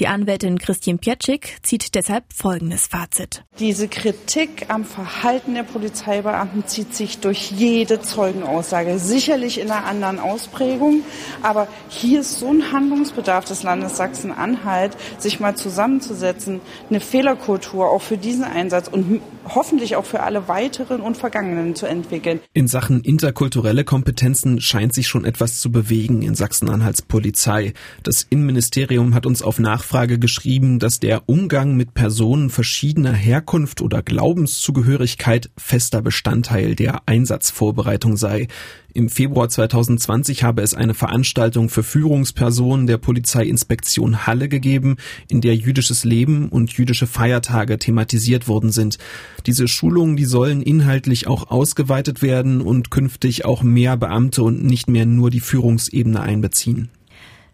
Die Anwältin Christine Pietschik zieht deshalb folgendes Fazit. Diese Kritik am Verhalten der Polizeibeamten zieht sich durch jede Zeugenaussage, sicherlich in einer anderen Ausprägung, aber hier ist so ein Handlungsbedarf des Landes Sachsen-Anhalt, sich mal zusammenzusetzen, eine Fehlerkultur auch für diesen Einsatz und hoffentlich auch für alle weiteren und vergangenen zu entwickeln. In Sachen interkulturelle Kompetenzen scheint sich schon etwas zu bewegen in Sachsen-Anhalts Polizei. Das Innenministerium hat uns auf Nachfrage geschrieben, dass der Umgang mit Personen verschiedener Herkunft oder Glaubenszugehörigkeit fester Bestandteil der Einsatzvorbereitung sei. Im Februar 2020 habe es eine Veranstaltung für Führungspersonen der Polizeiinspektion Halle gegeben, in der jüdisches Leben und jüdische Feiertage thematisiert worden sind. Diese Schulungen, die sollen inhaltlich auch ausgeweitet werden und künftig auch mehr Beamte und nicht mehr nur die Führungsebene einbeziehen.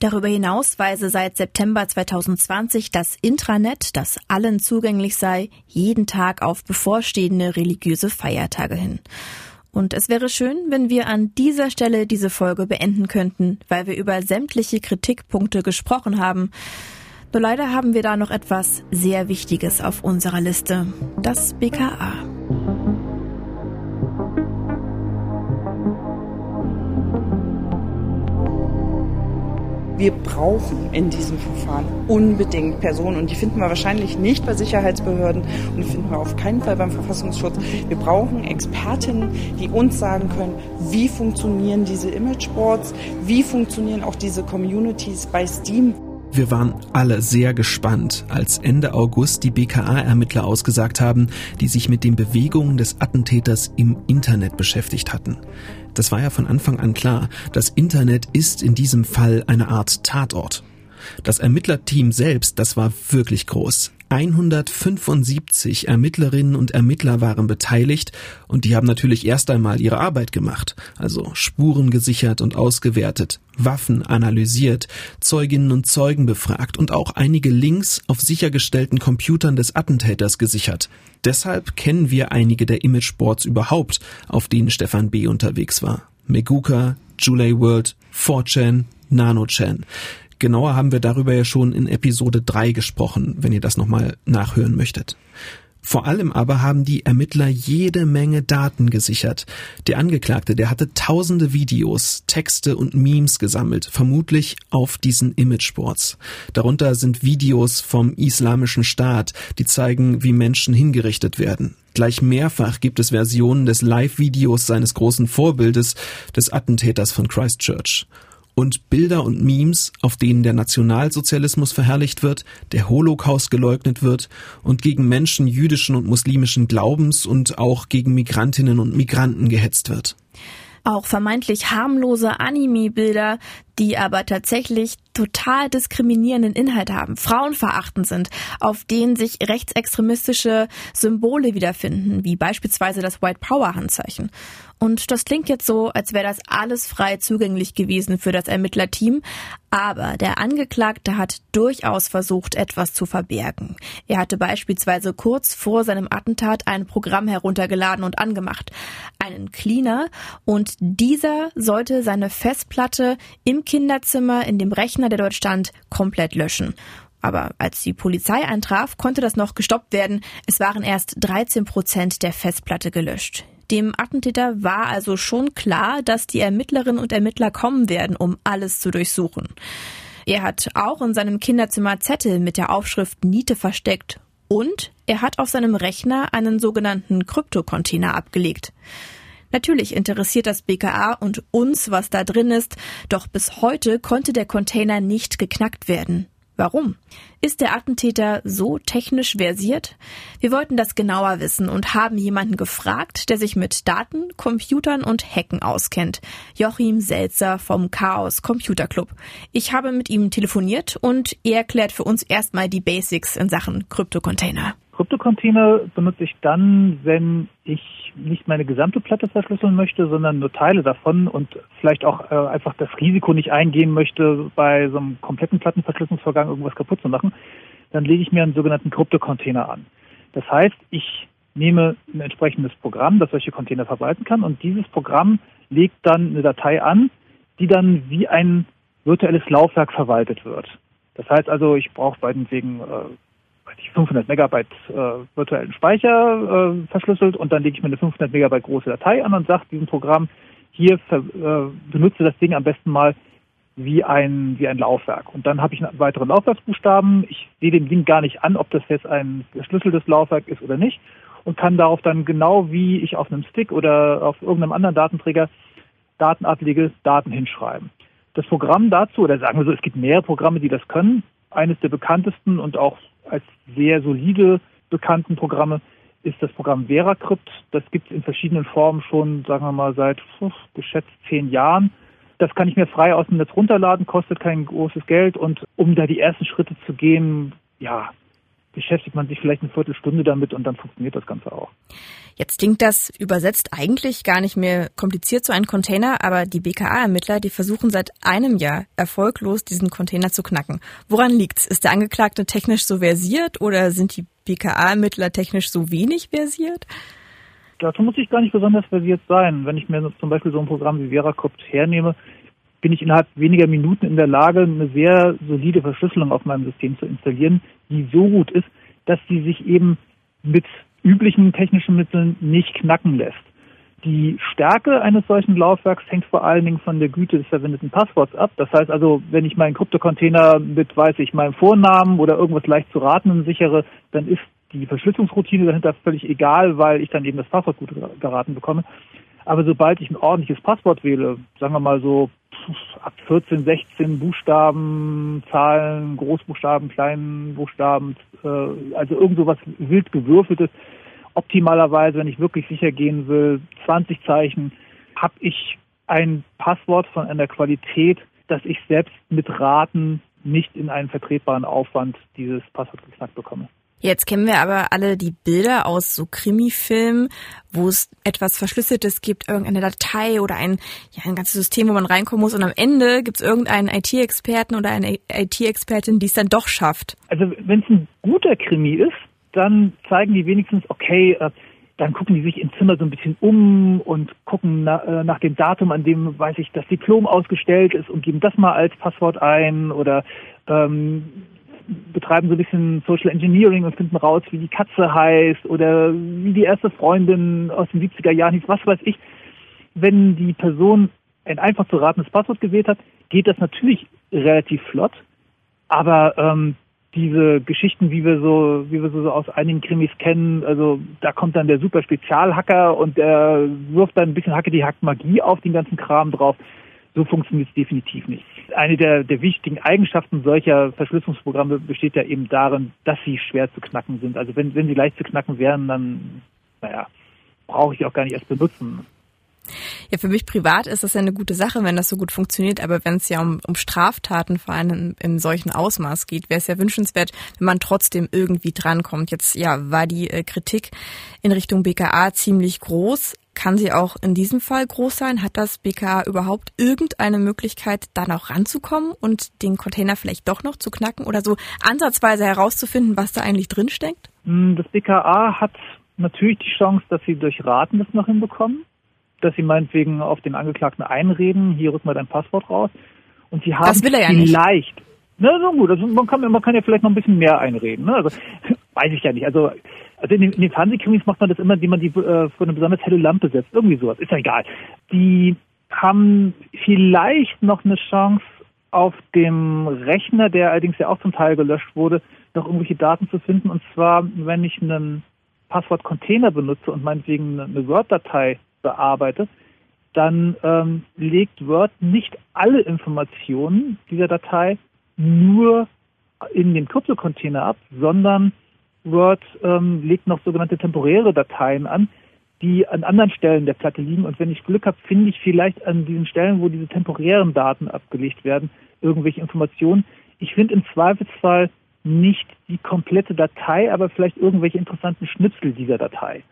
Darüber hinaus weise seit September 2020 das Intranet, das allen zugänglich sei, jeden Tag auf bevorstehende religiöse Feiertage hin. Und es wäre schön, wenn wir an dieser Stelle diese Folge beenden könnten, weil wir über sämtliche Kritikpunkte gesprochen haben. Nur leider haben wir da noch etwas sehr Wichtiges auf unserer Liste. Das BKA. Wir brauchen in diesem Verfahren unbedingt Personen und die finden wir wahrscheinlich nicht bei Sicherheitsbehörden und die finden wir auf keinen Fall beim Verfassungsschutz. Wir brauchen Expertinnen, die uns sagen können, wie funktionieren diese Imageboards, wie funktionieren auch diese Communities bei Steam. Wir waren alle sehr gespannt, als Ende August die BKA-Ermittler ausgesagt haben, die sich mit den Bewegungen des Attentäters im Internet beschäftigt hatten. Das war ja von Anfang an klar, das Internet ist in diesem Fall eine Art Tatort. Das Ermittlerteam selbst, das war wirklich groß. 175 Ermittlerinnen und Ermittler waren beteiligt und die haben natürlich erst einmal ihre Arbeit gemacht, also Spuren gesichert und ausgewertet, Waffen analysiert, Zeuginnen und Zeugen befragt und auch einige Links auf sichergestellten Computern des Attentäters gesichert. Deshalb kennen wir einige der Imageboards überhaupt, auf denen Stefan B. unterwegs war. Meguka, Julie World, 4chan, NanoChan. Genauer haben wir darüber ja schon in Episode 3 gesprochen, wenn ihr das nochmal nachhören möchtet. Vor allem aber haben die Ermittler jede Menge Daten gesichert. Der Angeklagte, der hatte tausende Videos, Texte und Memes gesammelt, vermutlich auf diesen Imageboards. Darunter sind Videos vom Islamischen Staat, die zeigen, wie Menschen hingerichtet werden. Gleich mehrfach gibt es Versionen des Live-Videos seines großen Vorbildes, des Attentäters von Christchurch und Bilder und Memes, auf denen der Nationalsozialismus verherrlicht wird, der Holocaust geleugnet wird und gegen Menschen jüdischen und muslimischen Glaubens und auch gegen Migrantinnen und Migranten gehetzt wird. Auch vermeintlich harmlose Anime-Bilder, die aber tatsächlich total diskriminierenden Inhalt haben, frauenverachtend sind, auf denen sich rechtsextremistische Symbole wiederfinden, wie beispielsweise das White Power Handzeichen. Und das klingt jetzt so, als wäre das alles frei zugänglich gewesen für das Ermittlerteam. Aber der Angeklagte hat durchaus versucht, etwas zu verbergen. Er hatte beispielsweise kurz vor seinem Attentat ein Programm heruntergeladen und angemacht. Einen Cleaner. Und dieser sollte seine Festplatte im Kinderzimmer in dem Rechner, der dort stand, komplett löschen. Aber als die Polizei eintraf, konnte das noch gestoppt werden. Es waren erst 13 Prozent der Festplatte gelöscht. Dem Attentäter war also schon klar, dass die Ermittlerinnen und Ermittler kommen werden, um alles zu durchsuchen. Er hat auch in seinem Kinderzimmer Zettel mit der Aufschrift Niete versteckt und er hat auf seinem Rechner einen sogenannten Kryptocontainer abgelegt. Natürlich interessiert das BKA und uns, was da drin ist, doch bis heute konnte der Container nicht geknackt werden. Warum? Ist der Attentäter so technisch versiert? Wir wollten das genauer wissen und haben jemanden gefragt, der sich mit Daten, Computern und Hacken auskennt. Joachim Selzer vom Chaos Computer Club. Ich habe mit ihm telefoniert und er erklärt für uns erstmal die Basics in Sachen Kryptocontainer. Kryptocontainer benutze ich dann, wenn ich nicht meine gesamte Platte verschlüsseln möchte, sondern nur Teile davon und vielleicht auch äh, einfach das Risiko nicht eingehen möchte, bei so einem kompletten Plattenverschlüsselungsvorgang irgendwas kaputt zu machen, dann lege ich mir einen sogenannten Kryptocontainer an. Das heißt, ich nehme ein entsprechendes Programm, das solche Container verwalten kann und dieses Programm legt dann eine Datei an, die dann wie ein virtuelles Laufwerk verwaltet wird. Das heißt also, ich brauche meinetwegen äh, 500 Megabyte äh, virtuellen Speicher äh, verschlüsselt und dann lege ich mir eine 500 Megabyte große Datei an und sage diesem Programm, hier äh, benutze das Ding am besten mal wie ein, wie ein Laufwerk. Und dann habe ich einen weiteren Laufwerksbuchstaben. Ich sehe dem Ding gar nicht an, ob das jetzt ein verschlüsseltes Laufwerk ist oder nicht und kann darauf dann genau wie ich auf einem Stick oder auf irgendeinem anderen Datenträger Daten ablege, Daten hinschreiben. Das Programm dazu, oder sagen wir so, es gibt mehrere Programme, die das können. Eines der bekanntesten und auch als sehr solide bekannten Programme ist das Programm VeraCrypt. Das gibt es in verschiedenen Formen schon, sagen wir mal, seit pf, geschätzt zehn Jahren. Das kann ich mir frei aus dem Netz runterladen, kostet kein großes Geld. Und um da die ersten Schritte zu gehen, ja, beschäftigt man sich vielleicht eine Viertelstunde damit und dann funktioniert das Ganze auch. Jetzt klingt das übersetzt eigentlich gar nicht mehr kompliziert so ein Container, aber die BKA-Ermittler, die versuchen seit einem Jahr erfolglos diesen Container zu knacken. Woran liegt's? Ist der Angeklagte technisch so versiert oder sind die BKA-Ermittler technisch so wenig versiert? Dazu muss ich gar nicht besonders versiert sein. Wenn ich mir zum Beispiel so ein Programm wie VeraCrypt hernehme, bin ich innerhalb weniger Minuten in der Lage, eine sehr solide Verschlüsselung auf meinem System zu installieren, die so gut ist, dass sie sich eben mit üblichen technischen Mitteln nicht knacken lässt. Die Stärke eines solchen Laufwerks hängt vor allen Dingen von der Güte des verwendeten Passworts ab. Das heißt also, wenn ich meinen Kryptocontainer mit, weiß ich, meinem Vornamen oder irgendwas leicht zu raten sichere, dann ist die Verschlüsselungsroutine dahinter völlig egal, weil ich dann eben das Passwort gut geraten bekomme. Aber sobald ich ein ordentliches Passwort wähle, sagen wir mal so ab 14, 16 Buchstaben, Zahlen, Großbuchstaben, kleinen Buchstaben, äh, also irgend so was wild gewürfeltes. Optimalerweise, wenn ich wirklich sicher gehen will, 20 Zeichen, habe ich ein Passwort von einer Qualität, dass ich selbst mit Raten nicht in einen vertretbaren Aufwand dieses Passwort geknackt bekomme. Jetzt kennen wir aber alle die Bilder aus so Krimi-Filmen, wo es etwas Verschlüsseltes gibt, irgendeine Datei oder ein, ja, ein ganzes System, wo man reinkommen muss und am Ende gibt es irgendeinen IT-Experten oder eine IT-Expertin, die es dann doch schafft. Also wenn es ein guter Krimi ist, dann zeigen die wenigstens, okay, äh, dann gucken die sich im Zimmer so ein bisschen um und gucken äh, nach dem Datum, an dem, weiß ich, das Diplom ausgestellt ist und geben das mal als Passwort ein oder ähm, betreiben so ein bisschen Social Engineering und finden raus, wie die Katze heißt oder wie die erste Freundin aus den 70er Jahren hieß, was weiß ich. Wenn die Person ein einfach zu ratendes Passwort gewählt hat, geht das natürlich relativ flott. Aber ähm, diese Geschichten, wie wir so, wie wir so aus einigen Krimis kennen, also da kommt dann der super Spezialhacker und der wirft dann ein bisschen Hacke die Hack Magie auf den ganzen Kram drauf. So funktioniert es definitiv nicht. Eine der, der wichtigen Eigenschaften solcher Verschlüsselungsprogramme besteht ja eben darin, dass sie schwer zu knacken sind. Also wenn, wenn sie leicht zu knacken wären, dann, naja, brauche ich auch gar nicht erst benutzen. Ja, für mich privat ist das ja eine gute Sache, wenn das so gut funktioniert, aber wenn es ja um, um Straftaten vor allem in, in solchen Ausmaß geht, wäre es ja wünschenswert, wenn man trotzdem irgendwie drankommt. Jetzt ja, war die äh, Kritik in Richtung BKA ziemlich groß. Kann sie auch in diesem Fall groß sein? Hat das BKA überhaupt irgendeine Möglichkeit, da noch ranzukommen und den Container vielleicht doch noch zu knacken oder so ansatzweise herauszufinden, was da eigentlich drinsteckt? Hm, das BKA hat natürlich die Chance, dass sie durch Raten das noch hinbekommen dass sie meinetwegen auf den Angeklagten einreden, hier rück mal dein Passwort raus. Und sie haben das will er ja vielleicht, nicht. na so gut, also man kann, man kann ja vielleicht noch ein bisschen mehr einreden. Ne? Also weiß ich ja nicht. Also, also in den, in den Fernsehkrimis macht man das immer, indem man die äh, vor eine besonders helle Lampe setzt. Irgendwie sowas. Ist ja egal. Die haben vielleicht noch eine Chance, auf dem Rechner, der allerdings ja auch zum Teil gelöscht wurde, noch irgendwelche Daten zu finden. Und zwar, wenn ich einen Passwort-Container benutze und meinetwegen eine Word-Datei bearbeitet, dann ähm, legt Word nicht alle Informationen dieser Datei nur in den Kryptocontainer ab, sondern Word ähm, legt noch sogenannte temporäre Dateien an, die an anderen Stellen der Platte liegen. Und wenn ich Glück habe, finde ich vielleicht an diesen Stellen, wo diese temporären Daten abgelegt werden, irgendwelche Informationen. Ich finde im Zweifelsfall nicht die komplette Datei, aber vielleicht irgendwelche interessanten Schnipsel dieser Datei.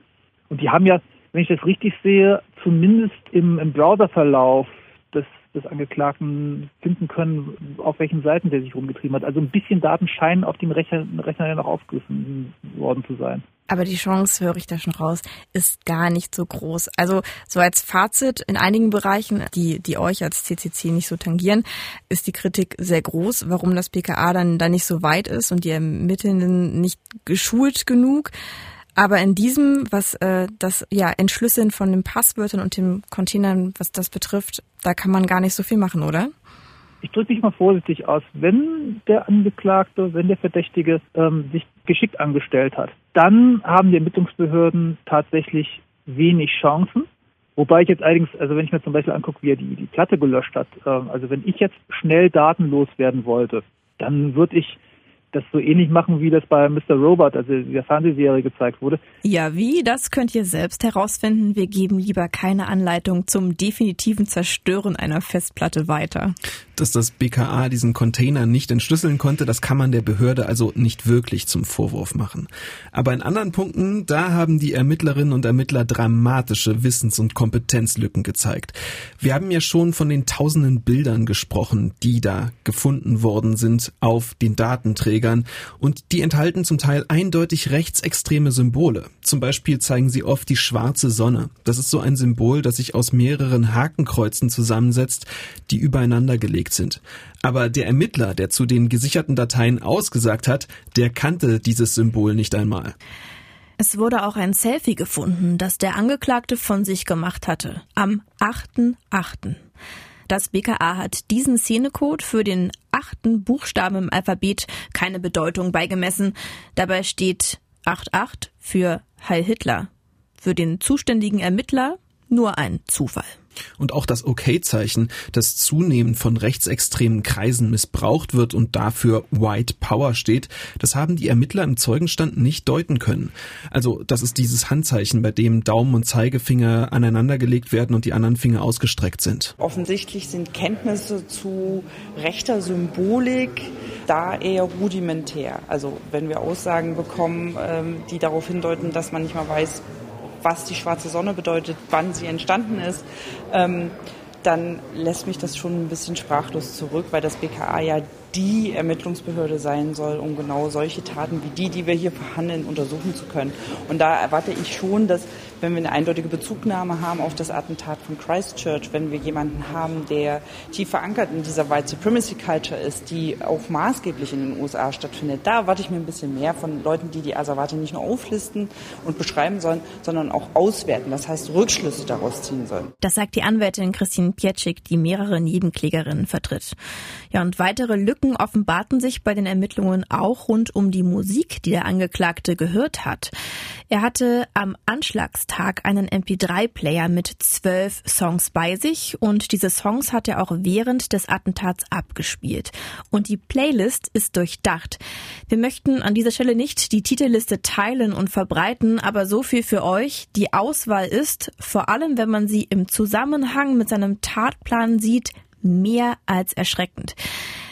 Und die haben ja wenn ich das richtig sehe, zumindest im, im Browserverlauf des, des Angeklagten finden können, auf welchen Seiten der sich rumgetrieben hat. Also ein bisschen Daten scheinen auf dem Rechner, Rechner ja noch aufgegriffen worden zu sein. Aber die Chance, höre ich da schon raus, ist gar nicht so groß. Also so als Fazit, in einigen Bereichen, die, die euch als CCC nicht so tangieren, ist die Kritik sehr groß, warum das BKA dann da nicht so weit ist und die Ermittelnden nicht geschult genug. Aber in diesem, was äh, das ja Entschlüsseln von den Passwörtern und den Containern, was das betrifft, da kann man gar nicht so viel machen, oder? Ich drücke mich mal vorsichtig aus. Wenn der Angeklagte, wenn der Verdächtige ähm, sich geschickt angestellt hat, dann haben die Ermittlungsbehörden tatsächlich wenig Chancen. Wobei ich jetzt allerdings, also wenn ich mir zum Beispiel angucke, wie er die, die Platte gelöscht hat, ähm, also wenn ich jetzt schnell datenlos werden wollte, dann würde ich das so ähnlich machen, wie das bei Mr. Robot, also der Fernsehserie gezeigt wurde. Ja, wie? Das könnt ihr selbst herausfinden. Wir geben lieber keine Anleitung zum definitiven Zerstören einer Festplatte weiter. Dass das BKA diesen Container nicht entschlüsseln konnte, das kann man der Behörde also nicht wirklich zum Vorwurf machen. Aber in anderen Punkten, da haben die Ermittlerinnen und Ermittler dramatische Wissens- und Kompetenzlücken gezeigt. Wir haben ja schon von den tausenden Bildern gesprochen, die da gefunden worden sind auf den Datenträgern Trägern und die enthalten zum Teil eindeutig rechtsextreme Symbole. Zum Beispiel zeigen sie oft die schwarze Sonne. Das ist so ein Symbol, das sich aus mehreren Hakenkreuzen zusammensetzt, die übereinander gelegt sind. Aber der Ermittler, der zu den gesicherten Dateien ausgesagt hat, der kannte dieses Symbol nicht einmal. Es wurde auch ein Selfie gefunden, das der Angeklagte von sich gemacht hatte. Am 8.8. Das BKA hat diesen Szenecode für den achten Buchstaben im Alphabet keine Bedeutung beigemessen. Dabei steht 88 für Heil Hitler. Für den zuständigen Ermittler nur ein Zufall. Und auch das Okay-Zeichen, das zunehmend von rechtsextremen Kreisen missbraucht wird und dafür White Power steht, das haben die Ermittler im Zeugenstand nicht deuten können. Also das ist dieses Handzeichen, bei dem Daumen und Zeigefinger aneinandergelegt werden und die anderen Finger ausgestreckt sind. Offensichtlich sind Kenntnisse zu rechter Symbolik da eher rudimentär. Also wenn wir Aussagen bekommen, ähm, die darauf hindeuten, dass man nicht mal weiß, was die schwarze Sonne bedeutet, wann sie entstanden ist, ähm, dann lässt mich das schon ein bisschen sprachlos zurück, weil das BKA ja die Ermittlungsbehörde sein soll, um genau solche Taten wie die, die wir hier verhandeln, untersuchen zu können. Und da erwarte ich schon, dass wenn wir eine eindeutige Bezugnahme haben auf das Attentat von Christchurch, wenn wir jemanden haben, der tief verankert in dieser White Supremacy Culture ist, die auch maßgeblich in den USA stattfindet, da erwarte ich mir ein bisschen mehr von Leuten, die die Asservate nicht nur auflisten und beschreiben sollen, sondern auch auswerten, das heißt Rückschlüsse daraus ziehen sollen. Das sagt die Anwältin Christine Pietschik, die mehrere Nebenklägerinnen vertritt. Ja, und weitere Lücken offenbarten sich bei den Ermittlungen auch rund um die Musik, die der Angeklagte gehört hat. Er hatte am Anschlagstag einen MP3-Player mit zwölf Songs bei sich und diese Songs hat er auch während des Attentats abgespielt. Und die Playlist ist durchdacht. Wir möchten an dieser Stelle nicht die Titelliste teilen und verbreiten, aber so viel für euch. Die Auswahl ist, vor allem wenn man sie im Zusammenhang mit seinem Tatplan sieht, mehr als erschreckend.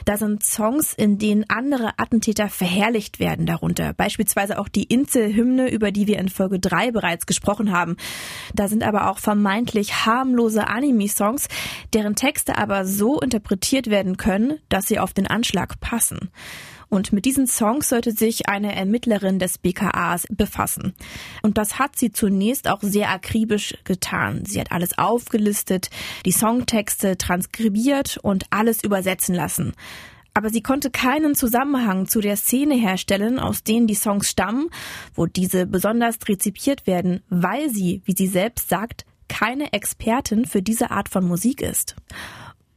Da sind Songs, in denen andere Attentäter verherrlicht werden darunter. Beispielsweise auch die Insel-Hymne, über die wir in Folge 3 bereits gesprochen haben. Da sind aber auch vermeintlich harmlose Anime-Songs, deren Texte aber so interpretiert werden können, dass sie auf den Anschlag passen. Und mit diesen Songs sollte sich eine Ermittlerin des BKAs befassen. Und das hat sie zunächst auch sehr akribisch getan. Sie hat alles aufgelistet, die Songtexte transkribiert und alles übersetzen lassen. Aber sie konnte keinen Zusammenhang zu der Szene herstellen, aus denen die Songs stammen, wo diese besonders rezipiert werden, weil sie, wie sie selbst sagt, keine Expertin für diese Art von Musik ist.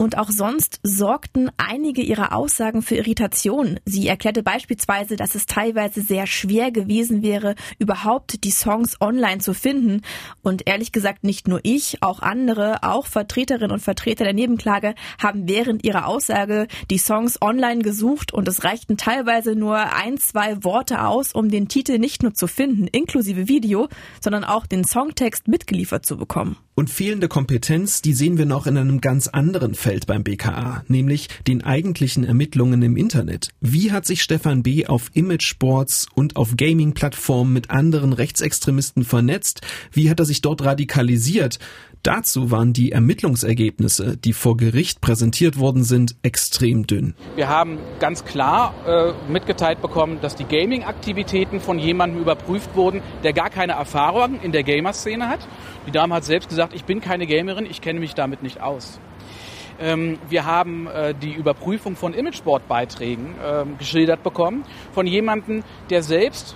Und auch sonst sorgten einige ihrer Aussagen für Irritation. Sie erklärte beispielsweise, dass es teilweise sehr schwer gewesen wäre, überhaupt die Songs online zu finden. Und ehrlich gesagt, nicht nur ich, auch andere, auch Vertreterinnen und Vertreter der Nebenklage haben während ihrer Aussage die Songs online gesucht und es reichten teilweise nur ein, zwei Worte aus, um den Titel nicht nur zu finden, inklusive Video, sondern auch den Songtext mitgeliefert zu bekommen. Und fehlende Kompetenz, die sehen wir noch in einem ganz anderen Feld beim BKA, nämlich den eigentlichen Ermittlungen im Internet. Wie hat sich Stefan B. auf Image-Sports und auf Gaming-Plattformen mit anderen Rechtsextremisten vernetzt? Wie hat er sich dort radikalisiert? Dazu waren die Ermittlungsergebnisse, die vor Gericht präsentiert worden sind, extrem dünn. Wir haben ganz klar äh, mitgeteilt bekommen, dass die Gaming-Aktivitäten von jemandem überprüft wurden, der gar keine Erfahrung in der Gamer-Szene hat. Die Dame hat selbst gesagt, ich bin keine Gamerin, ich kenne mich damit nicht aus. Ähm, wir haben äh, die Überprüfung von Imageboard-Beiträgen äh, geschildert bekommen von jemandem, der selbst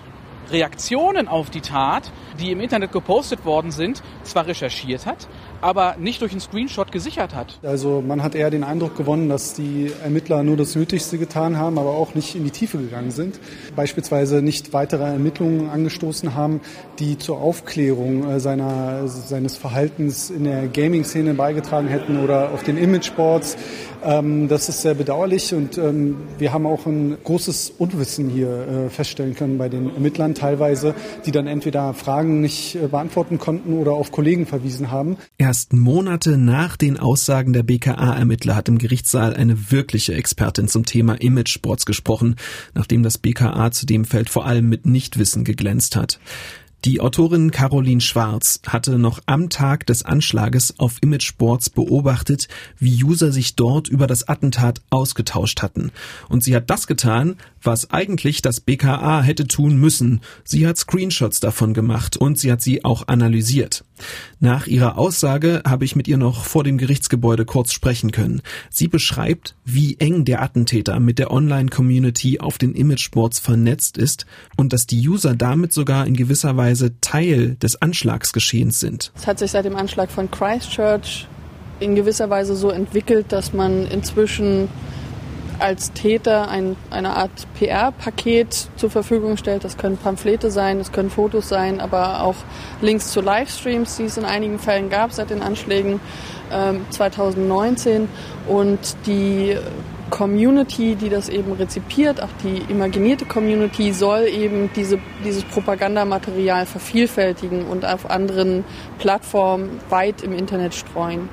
Reaktionen auf die Tat, die im Internet gepostet worden sind, zwar recherchiert hat, aber nicht durch einen Screenshot gesichert hat. Also man hat eher den Eindruck gewonnen, dass die Ermittler nur das Nötigste getan haben, aber auch nicht in die Tiefe gegangen sind. Beispielsweise nicht weitere Ermittlungen angestoßen haben, die zur Aufklärung äh, seiner, seines Verhaltens in der Gaming-Szene beigetragen hätten oder auf den Imageboards. Ähm, das ist sehr bedauerlich und ähm, wir haben auch ein großes Unwissen hier äh, feststellen können bei den Ermittlern teilweise, die dann entweder Fragen nicht äh, beantworten konnten oder auf Kollegen verwiesen haben. Erst Monate nach den Aussagen der BKA-Ermittler hat im Gerichtssaal eine wirkliche Expertin zum Thema Image-Sports gesprochen, nachdem das BKA zu dem Feld vor allem mit Nichtwissen geglänzt hat. Die Autorin Caroline Schwarz hatte noch am Tag des Anschlages auf Image Sports beobachtet, wie User sich dort über das Attentat ausgetauscht hatten. Und sie hat das getan, was eigentlich das BKA hätte tun müssen. Sie hat Screenshots davon gemacht und sie hat sie auch analysiert. Nach ihrer Aussage habe ich mit ihr noch vor dem Gerichtsgebäude kurz sprechen können. Sie beschreibt, wie eng der Attentäter mit der Online-Community auf den Imageboards vernetzt ist und dass die User damit sogar in gewisser Weise Teil des Anschlagsgeschehens sind. Es hat sich seit dem Anschlag von Christchurch in gewisser Weise so entwickelt, dass man inzwischen als Täter ein, eine Art PR-Paket zur Verfügung stellt. Das können Pamphlete sein, das können Fotos sein, aber auch Links zu Livestreams, die es in einigen Fällen gab seit den Anschlägen ähm, 2019. Und die Community, die das eben rezipiert, auch die imaginierte Community, soll eben diese, dieses Propagandamaterial vervielfältigen und auf anderen Plattformen weit im Internet streuen.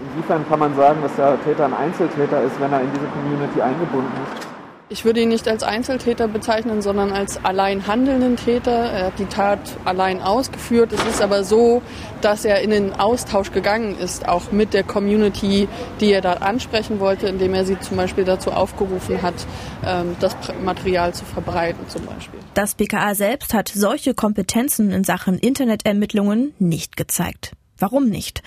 Inwiefern kann man sagen, dass der Täter ein Einzeltäter ist, wenn er in diese Community eingebunden ist? Ich würde ihn nicht als Einzeltäter bezeichnen, sondern als allein handelnden Täter. Er hat die Tat allein ausgeführt. Es ist aber so, dass er in den Austausch gegangen ist, auch mit der Community, die er dort ansprechen wollte, indem er sie zum Beispiel dazu aufgerufen hat, ähm, das Material zu verbreiten zum Beispiel. Das BKA selbst hat solche Kompetenzen in Sachen Internetermittlungen nicht gezeigt. Warum nicht?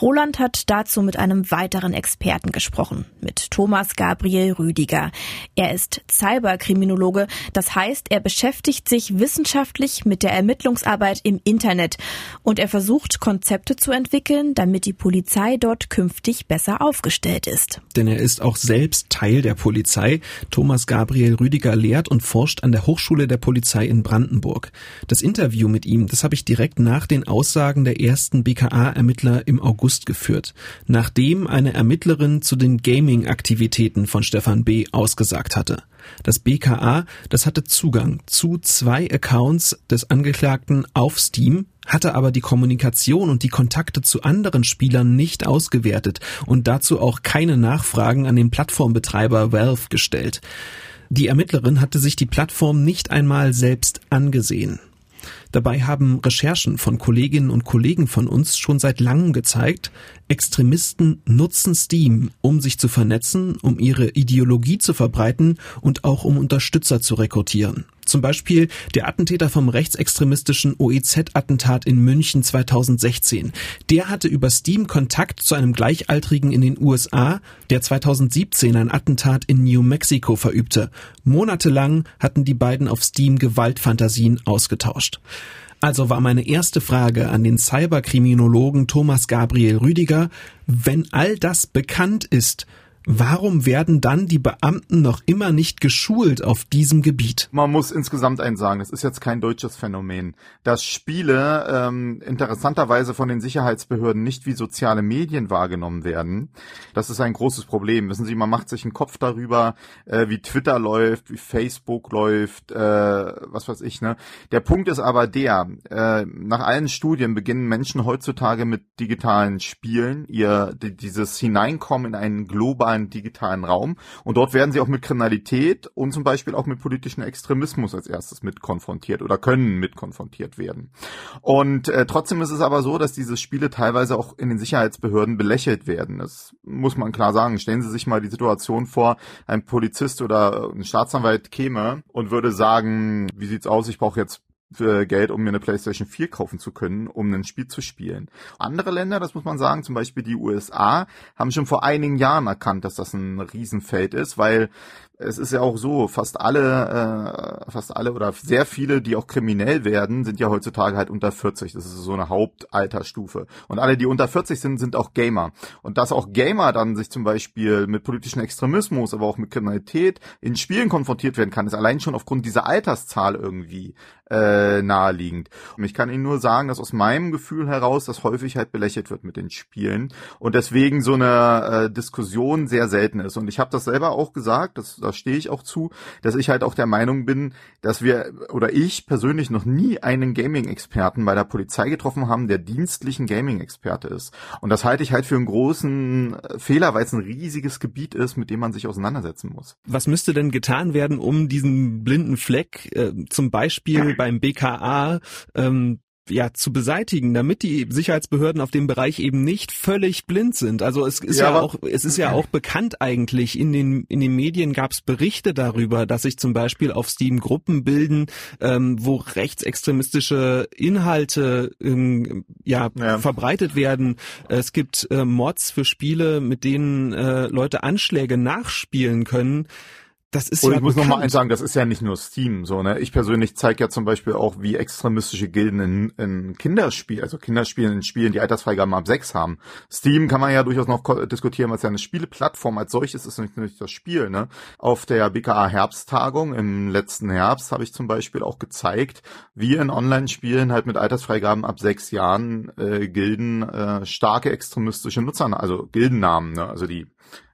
Roland hat dazu mit einem weiteren Experten gesprochen, mit Thomas Gabriel Rüdiger. Er ist Cyberkriminologe, das heißt, er beschäftigt sich wissenschaftlich mit der Ermittlungsarbeit im Internet und er versucht Konzepte zu entwickeln, damit die Polizei dort künftig besser aufgestellt ist. Denn er ist auch selbst Teil der Polizei. Thomas Gabriel Rüdiger lehrt und forscht an der Hochschule der Polizei in Brandenburg. Das Interview mit ihm, das habe ich direkt nach den Aussagen der ersten BKA-Ermittler im August August geführt, nachdem eine Ermittlerin zu den Gaming-Aktivitäten von Stefan B. ausgesagt hatte. Das BKA, das hatte Zugang zu zwei Accounts des Angeklagten auf Steam, hatte aber die Kommunikation und die Kontakte zu anderen Spielern nicht ausgewertet und dazu auch keine Nachfragen an den Plattformbetreiber Valve gestellt. Die Ermittlerin hatte sich die Plattform nicht einmal selbst angesehen. Dabei haben Recherchen von Kolleginnen und Kollegen von uns schon seit langem gezeigt, Extremisten nutzen Steam, um sich zu vernetzen, um ihre Ideologie zu verbreiten und auch um Unterstützer zu rekrutieren. Zum Beispiel der Attentäter vom rechtsextremistischen OEZ-Attentat in München 2016. Der hatte über Steam Kontakt zu einem Gleichaltrigen in den USA, der 2017 ein Attentat in New Mexico verübte. Monatelang hatten die beiden auf Steam Gewaltfantasien ausgetauscht. Also war meine erste Frage an den Cyberkriminologen Thomas Gabriel Rüdiger, wenn all das bekannt ist, Warum werden dann die Beamten noch immer nicht geschult auf diesem Gebiet? Man muss insgesamt eins sagen, es ist jetzt kein deutsches Phänomen, dass Spiele ähm, interessanterweise von den Sicherheitsbehörden nicht wie soziale Medien wahrgenommen werden. Das ist ein großes Problem. Wissen Sie, man macht sich einen Kopf darüber, äh, wie Twitter läuft, wie Facebook läuft, äh, was weiß ich. Ne? Der Punkt ist aber der, äh, nach allen Studien beginnen Menschen heutzutage mit digitalen Spielen, ihr dieses Hineinkommen in einen globalen globalen digitalen Raum. Und dort werden sie auch mit Kriminalität und zum Beispiel auch mit politischem Extremismus als erstes mit konfrontiert oder können mit konfrontiert werden. Und äh, trotzdem ist es aber so, dass diese Spiele teilweise auch in den Sicherheitsbehörden belächelt werden. Das muss man klar sagen. Stellen Sie sich mal die Situation vor, ein Polizist oder ein Staatsanwalt käme und würde sagen, wie sieht's aus, ich brauche jetzt Geld, um mir eine PlayStation 4 kaufen zu können, um ein Spiel zu spielen. Andere Länder, das muss man sagen, zum Beispiel die USA, haben schon vor einigen Jahren erkannt, dass das ein Riesenfeld ist, weil es ist ja auch so, fast alle, äh, fast alle oder sehr viele, die auch kriminell werden, sind ja heutzutage halt unter 40. Das ist so eine Hauptalterstufe. Und alle, die unter 40 sind, sind auch Gamer. Und dass auch Gamer dann sich zum Beispiel mit politischem Extremismus, aber auch mit Kriminalität in Spielen konfrontiert werden kann, ist allein schon aufgrund dieser Alterszahl irgendwie äh, naheliegend. Und ich kann Ihnen nur sagen, dass aus meinem Gefühl heraus das häufig halt belächelt wird mit den Spielen und deswegen so eine äh, Diskussion sehr selten ist. Und ich habe das selber auch gesagt, das, da stehe ich auch zu, dass ich halt auch der Meinung bin, dass wir oder ich persönlich noch nie einen Gaming-Experten bei der Polizei getroffen haben, der dienstlichen Gaming-Experte ist. Und das halte ich halt für einen großen äh, Fehler, weil es ein riesiges Gebiet ist, mit dem man sich auseinandersetzen muss. Was müsste denn getan werden, um diesen blinden Fleck äh, zum Beispiel beim BKA ähm, ja zu beseitigen, damit die Sicherheitsbehörden auf dem Bereich eben nicht völlig blind sind. Also es ist ja, ja auch es ist ja auch bekannt eigentlich in den in den Medien gab es Berichte darüber, dass sich zum Beispiel auf Steam Gruppen bilden, ähm, wo rechtsextremistische Inhalte ähm, ja, ja, verbreitet werden. Es gibt äh, Mods für Spiele, mit denen äh, Leute Anschläge nachspielen können das ist Und ja ich muss noch bekannt. mal eins sagen, das ist ja nicht nur Steam so, ne? Ich persönlich zeige ja zum Beispiel auch, wie extremistische Gilden in, in Kinderspiel, also Kinderspielen in Spielen, die Altersfreigaben ab sechs haben. Steam kann man ja durchaus noch diskutieren, was ja eine Spieleplattform als solches ist, nicht, nicht das Spiel, ne? Auf der BKA Herbsttagung im letzten Herbst habe ich zum Beispiel auch gezeigt, wie in Online-Spielen halt mit Altersfreigaben ab sechs Jahren äh, Gilden äh, starke extremistische Nutzer, also Gildennamen, ne? Also die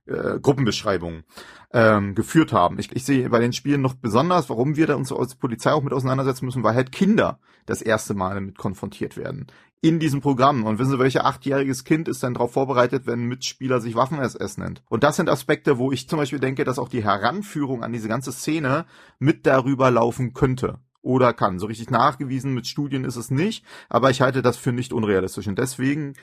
äh, Gruppenbeschreibungen ähm, geführt haben. Ich, ich sehe bei den Spielen noch besonders, warum wir da uns als Polizei auch mit auseinandersetzen müssen, weil halt Kinder das erste Mal damit konfrontiert werden. In diesem Programm. Und wissen Sie, welches achtjähriges Kind ist denn darauf vorbereitet, wenn ein Mitspieler sich Waffen-SS nennt? Und das sind Aspekte, wo ich zum Beispiel denke, dass auch die Heranführung an diese ganze Szene mit darüber laufen könnte oder kann. So richtig nachgewiesen mit Studien ist es nicht, aber ich halte das für nicht unrealistisch. Und deswegen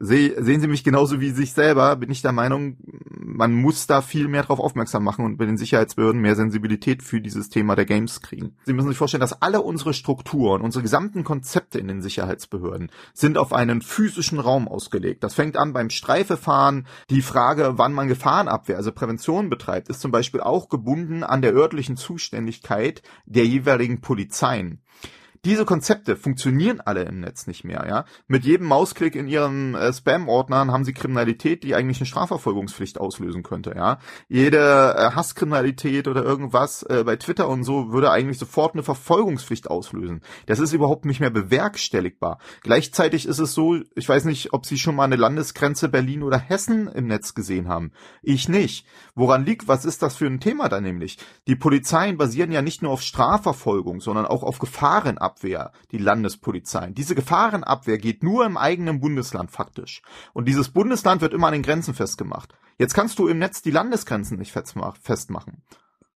sehen Sie mich genauso wie sich selber, bin ich der Meinung, man muss da viel mehr drauf aufmerksam machen und bei den Sicherheitsbehörden mehr Sensibilität für dieses Thema der Games kriegen. Sie müssen sich vorstellen, dass alle unsere Strukturen, unsere gesamten Konzepte in den Sicherheitsbehörden sind auf einen physischen Raum ausgelegt. Das fängt an beim Streifefahren. Die Frage, wann man Gefahrenabwehr, also Prävention betreibt, ist zum Beispiel auch gebunden an der örtlichen Zuständigkeit der jeweiligen Polizeien. Diese Konzepte funktionieren alle im Netz nicht mehr, ja. Mit jedem Mausklick in ihren äh, Spam-Ordnern haben sie Kriminalität, die eigentlich eine Strafverfolgungspflicht auslösen könnte, ja. Jede äh, Hasskriminalität oder irgendwas äh, bei Twitter und so würde eigentlich sofort eine Verfolgungspflicht auslösen. Das ist überhaupt nicht mehr bewerkstelligbar. Gleichzeitig ist es so, ich weiß nicht, ob Sie schon mal eine Landesgrenze Berlin oder Hessen im Netz gesehen haben. Ich nicht. Woran liegt, was ist das für ein Thema da nämlich? Die Polizeien basieren ja nicht nur auf Strafverfolgung, sondern auch auf Gefahrenabwehr, die Landespolizeien. Diese Gefahrenabwehr geht nur im eigenen Bundesland faktisch. Und dieses Bundesland wird immer an den Grenzen festgemacht. Jetzt kannst du im Netz die Landesgrenzen nicht festmach- festmachen.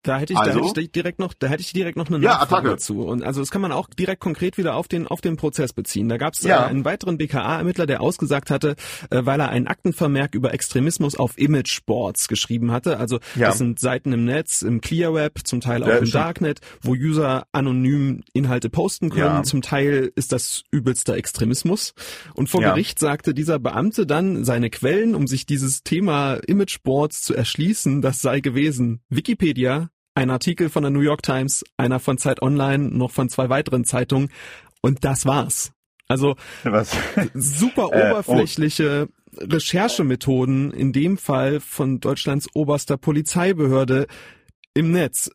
Da hätte ich, Also? da hätte ich direkt noch, da hätte ich direkt noch eine Ja, Nachfrage Attacke. dazu. Und also das kann man auch direkt konkret wieder auf den auf den Prozess beziehen. Da gab es Ja. äh, einen weiteren BKA-Ermittler, der ausgesagt hatte, äh, weil er einen Aktenvermerk über Extremismus auf Imageboards geschrieben hatte. Also Ja. das sind Seiten im Netz, im Clear Web, zum Teil auch Ja, im stimmt. Darknet, wo User anonym Inhalte posten können. Ja. Zum Teil ist das übelster Extremismus. Und vor Ja. Gericht sagte dieser Beamte dann seine Quellen, um sich dieses Thema Imageboards zu erschließen, das sei gewesen Wikipedia, ein Artikel von der New York Times, einer von Zeit Online, noch von zwei weiteren Zeitungen und das war's. Also Was? super Äh, oh. oberflächliche Recherchemethoden, in dem Fall von Deutschlands oberster Polizeibehörde im Netz.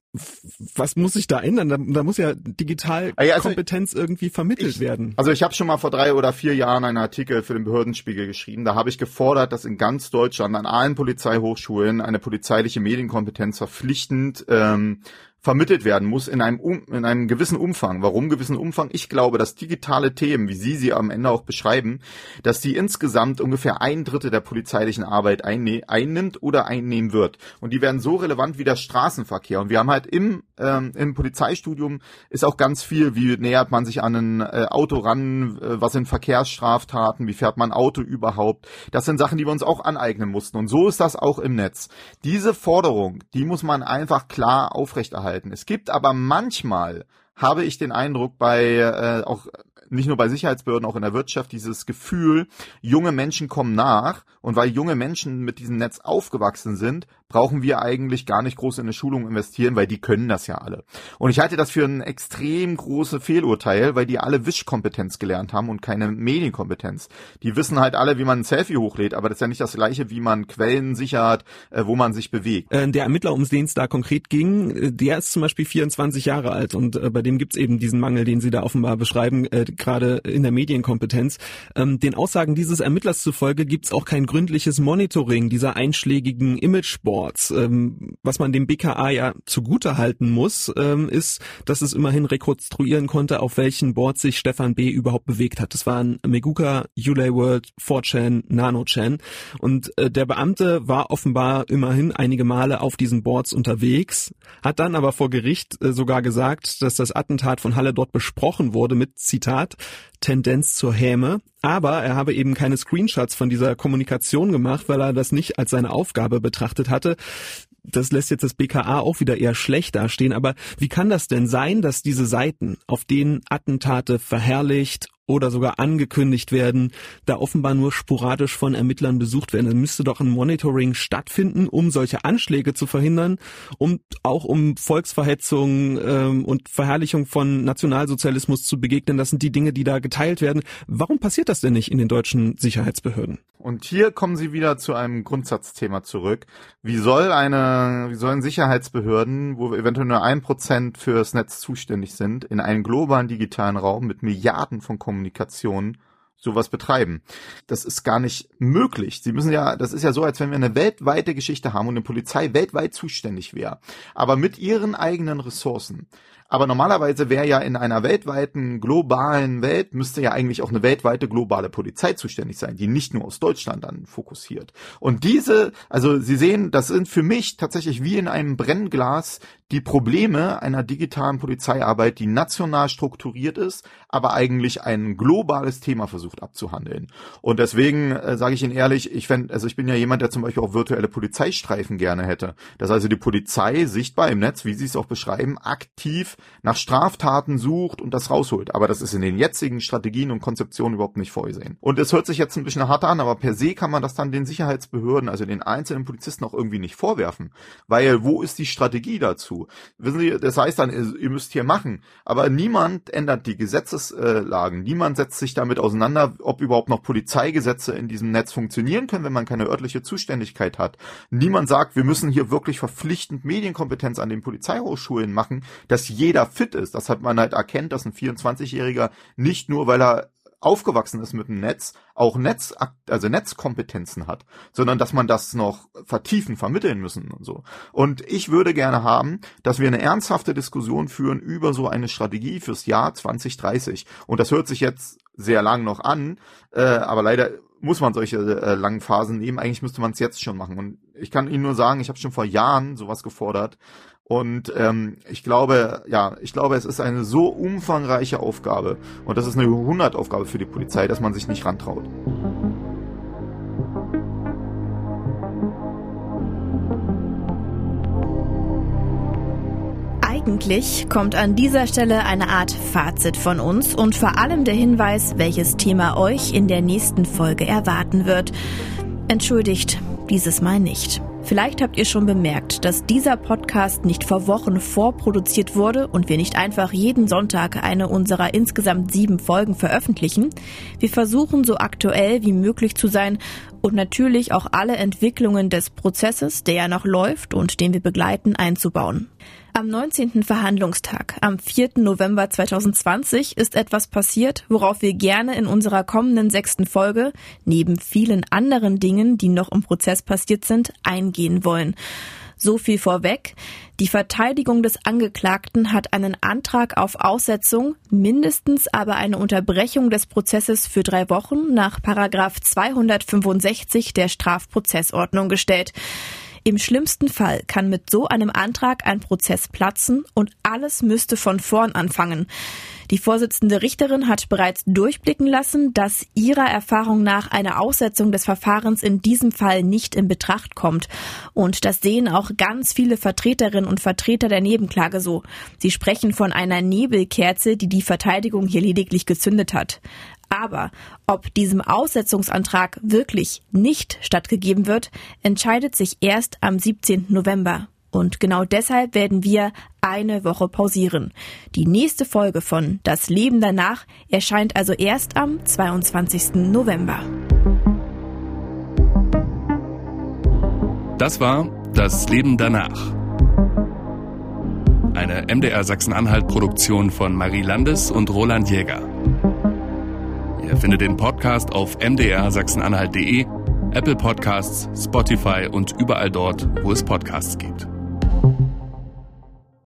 Was muss sich da ändern? Da, da muss ja digital Ah also Kompetenz irgendwie vermittelt werden. Also ich habe schon mal vor drei oder vier Jahren einen Artikel für den Behördenspiegel geschrieben. Da habe ich gefordert, dass in ganz Deutschland an allen Polizeihochschulen eine polizeiliche Medienkompetenz verpflichtend ähm, vermittelt werden muss in einem, um, in einem gewissen Umfang. Warum gewissen Umfang? Ich glaube, dass digitale Themen, wie Sie sie am Ende auch beschreiben, dass die insgesamt ungefähr ein Drittel der polizeilichen Arbeit einnimmt oder einnehmen wird. Und die werden so relevant wie der Straßenverkehr. Und wir haben halt im, ähm, im Polizeistudium ist auch ganz viel, wie nähert man sich an ein äh, Auto ran, äh, was sind Verkehrsstraftaten, wie fährt man Auto überhaupt. Das sind Sachen, die wir uns auch aneignen mussten. Und so ist das auch im Netz. Diese Forderung, die muss man einfach klar aufrechterhalten. Es gibt aber manchmal, habe ich den Eindruck, bei äh, auch nicht nur bei Sicherheitsbehörden, auch in der Wirtschaft, dieses Gefühl, junge Menschen kommen nach. Und weil junge Menschen mit diesem Netz aufgewachsen sind, brauchen wir eigentlich gar nicht groß in eine Schulung investieren, weil die können das ja alle. Und ich halte das für ein extrem große Fehlurteil, weil die alle Wischkompetenz gelernt haben und keine Medienkompetenz. Die wissen halt alle, wie man ein Selfie hochlädt, aber das ist ja nicht das gleiche, wie man Quellen sichert, äh, wo man sich bewegt. Äh, Der Ermittler, um den es da konkret ging, äh, der ist zum Beispiel 24 Jahre alt und bei dem gibt's eben diesen Mangel, den Sie da offenbar beschreiben, gerade in der Medienkompetenz. Ähm, Den Aussagen dieses Ermittlers zufolge gibt's auch kein gründliches Monitoring dieser einschlägigen Imageboards. Ähm, Was man dem BKA ja zugute halten muss, ähm, ist, dass es immerhin rekonstruieren konnte, auf welchen Boards sich Stefan B. überhaupt bewegt hat. Das waren Meguka, Ulay World, 4chan, NanoChan und äh, der Beamte war offenbar immerhin einige Male auf diesen Boards unterwegs, hat dann aber vor Gericht äh, sogar gesagt, dass das Attentat von Halle dort besprochen wurde mit Zitat Tendenz zur Häme, aber er habe eben keine Screenshots von dieser Kommunikation gemacht, weil er das nicht als seine Aufgabe betrachtet hatte. Das lässt jetzt das BKA auch wieder eher schlecht dastehen, aber wie kann das denn sein, dass diese Seiten, auf denen Attentate verherrlicht oder sogar angekündigt werden, da offenbar nur sporadisch von Ermittlern besucht werden. Dann müsste doch ein Monitoring stattfinden, um solche Anschläge zu verhindern, um auch um Volksverhetzung ähm, und Verherrlichung von Nationalsozialismus zu begegnen. Das sind die Dinge, die da geteilt werden. Warum passiert das denn nicht in den deutschen Sicherheitsbehörden? Und hier kommen Sie wieder zu einem Grundsatzthema zurück. Wie soll eine, wie sollen Sicherheitsbehörden, wo eventuell nur ein Prozent fürs Netz zuständig sind, in einen globalen digitalen Raum mit Milliarden von Kommunikationen sowas betreiben. Das ist gar nicht möglich. Sie müssen ja, das ist ja so, als wenn wir eine weltweite Geschichte haben und eine Polizei weltweit zuständig wäre. Aber mit ihren eigenen Ressourcen. Aber normalerweise wäre ja in einer weltweiten, globalen Welt, müsste ja eigentlich auch eine weltweite globale Polizei zuständig sein, die nicht nur aus Deutschland dann fokussiert. Und diese, also Sie sehen, das sind für mich tatsächlich wie in einem Brennglas die Probleme einer digitalen Polizeiarbeit, die national strukturiert ist, aber eigentlich ein globales Thema versucht abzuhandeln. Und deswegen äh, sage ich Ihnen ehrlich, ich fände, also ich bin ja jemand, der zum Beispiel auch virtuelle Polizeistreifen gerne hätte. Dass also die Polizei sichtbar im Netz, wie Sie es auch beschreiben, aktiv nach Straftaten sucht und das rausholt. Aber das ist in den jetzigen Strategien und Konzeptionen überhaupt nicht vorgesehen. Und es hört sich jetzt ein bisschen hart an, aber per se kann man das dann den Sicherheitsbehörden, also den einzelnen Polizisten auch irgendwie nicht vorwerfen. Weil wo ist die Strategie dazu? Wissen Sie, das heißt dann, ihr müsst hier machen. Aber niemand ändert die Gesetzeslagen. Niemand setzt sich damit auseinander, ob überhaupt noch Polizeigesetze in diesem Netz funktionieren können, wenn man keine örtliche Zuständigkeit hat. Niemand sagt, wir müssen hier wirklich verpflichtend Medienkompetenz an den Polizeihochschulen machen, dass jeder fit ist. Das hat man halt erkennt, dass ein 24-Jähriger nicht nur, weil er aufgewachsen ist mit dem Netz, auch Netz, also Netzkompetenzen hat, sondern dass man das noch vertiefen, vermitteln müssen und so. Und ich würde gerne haben, dass wir eine ernsthafte Diskussion führen über so eine Strategie fürs Jahr 2030. Und das hört sich jetzt sehr lang noch an, äh, aber leider muss man solche äh, langen Phasen nehmen. Eigentlich müsste man es jetzt schon machen. Und ich kann Ihnen nur sagen, ich habe schon vor Jahren sowas gefordert. Und ähm, ich glaube, ja, ich glaube, es ist eine so umfangreiche Aufgabe und das ist eine 100-Aufgabe für die Polizei, dass man sich nicht rantraut. Eigentlich kommt an dieser Stelle eine Art Fazit von uns und vor allem der Hinweis, welches Thema euch in der nächsten Folge erwarten wird. Entschuldigt, dieses Mal nicht. Vielleicht habt ihr schon bemerkt, dass dieser Podcast nicht vor Wochen vorproduziert wurde und wir nicht einfach jeden Sonntag eine unserer insgesamt sieben Folgen veröffentlichen. Wir versuchen so aktuell wie möglich zu sein und natürlich auch alle Entwicklungen des Prozesses, der ja noch läuft und den wir begleiten, einzubauen. Am 19. Verhandlungstag, am 4. November 2020, ist etwas passiert, worauf wir gerne in unserer kommenden sechsten Folge, neben vielen anderen Dingen, die noch im Prozess passiert sind, eingehen wollen. So viel vorweg. Die Verteidigung des Angeklagten hat einen Antrag auf Aussetzung, mindestens aber eine Unterbrechung des Prozesses für drei Wochen nach Paragraph 265 der Strafprozessordnung gestellt. Im schlimmsten Fall kann mit so einem Antrag ein Prozess platzen und alles müsste von vorn anfangen. Die Vorsitzende Richterin hat bereits durchblicken lassen, dass ihrer Erfahrung nach eine Aussetzung des Verfahrens in diesem Fall nicht in Betracht kommt. Und das sehen auch ganz viele Vertreterinnen und Vertreter der Nebenklage so. Sie sprechen von einer Nebelkerze, die die Verteidigung hier lediglich gezündet hat. Aber ob diesem Aussetzungsantrag wirklich nicht stattgegeben wird, entscheidet sich erst am 17. November. Und genau deshalb werden wir eine Woche pausieren. Die nächste Folge von Das Leben danach erscheint also erst am 22. November. Das war Das Leben danach. Eine MDR Sachsen-Anhalt-Produktion von Marie Landes und Roland Jäger. Ihr findet den Podcast auf mdrsachsenanhalt.de, Apple Podcasts, Spotify und überall dort, wo es Podcasts gibt.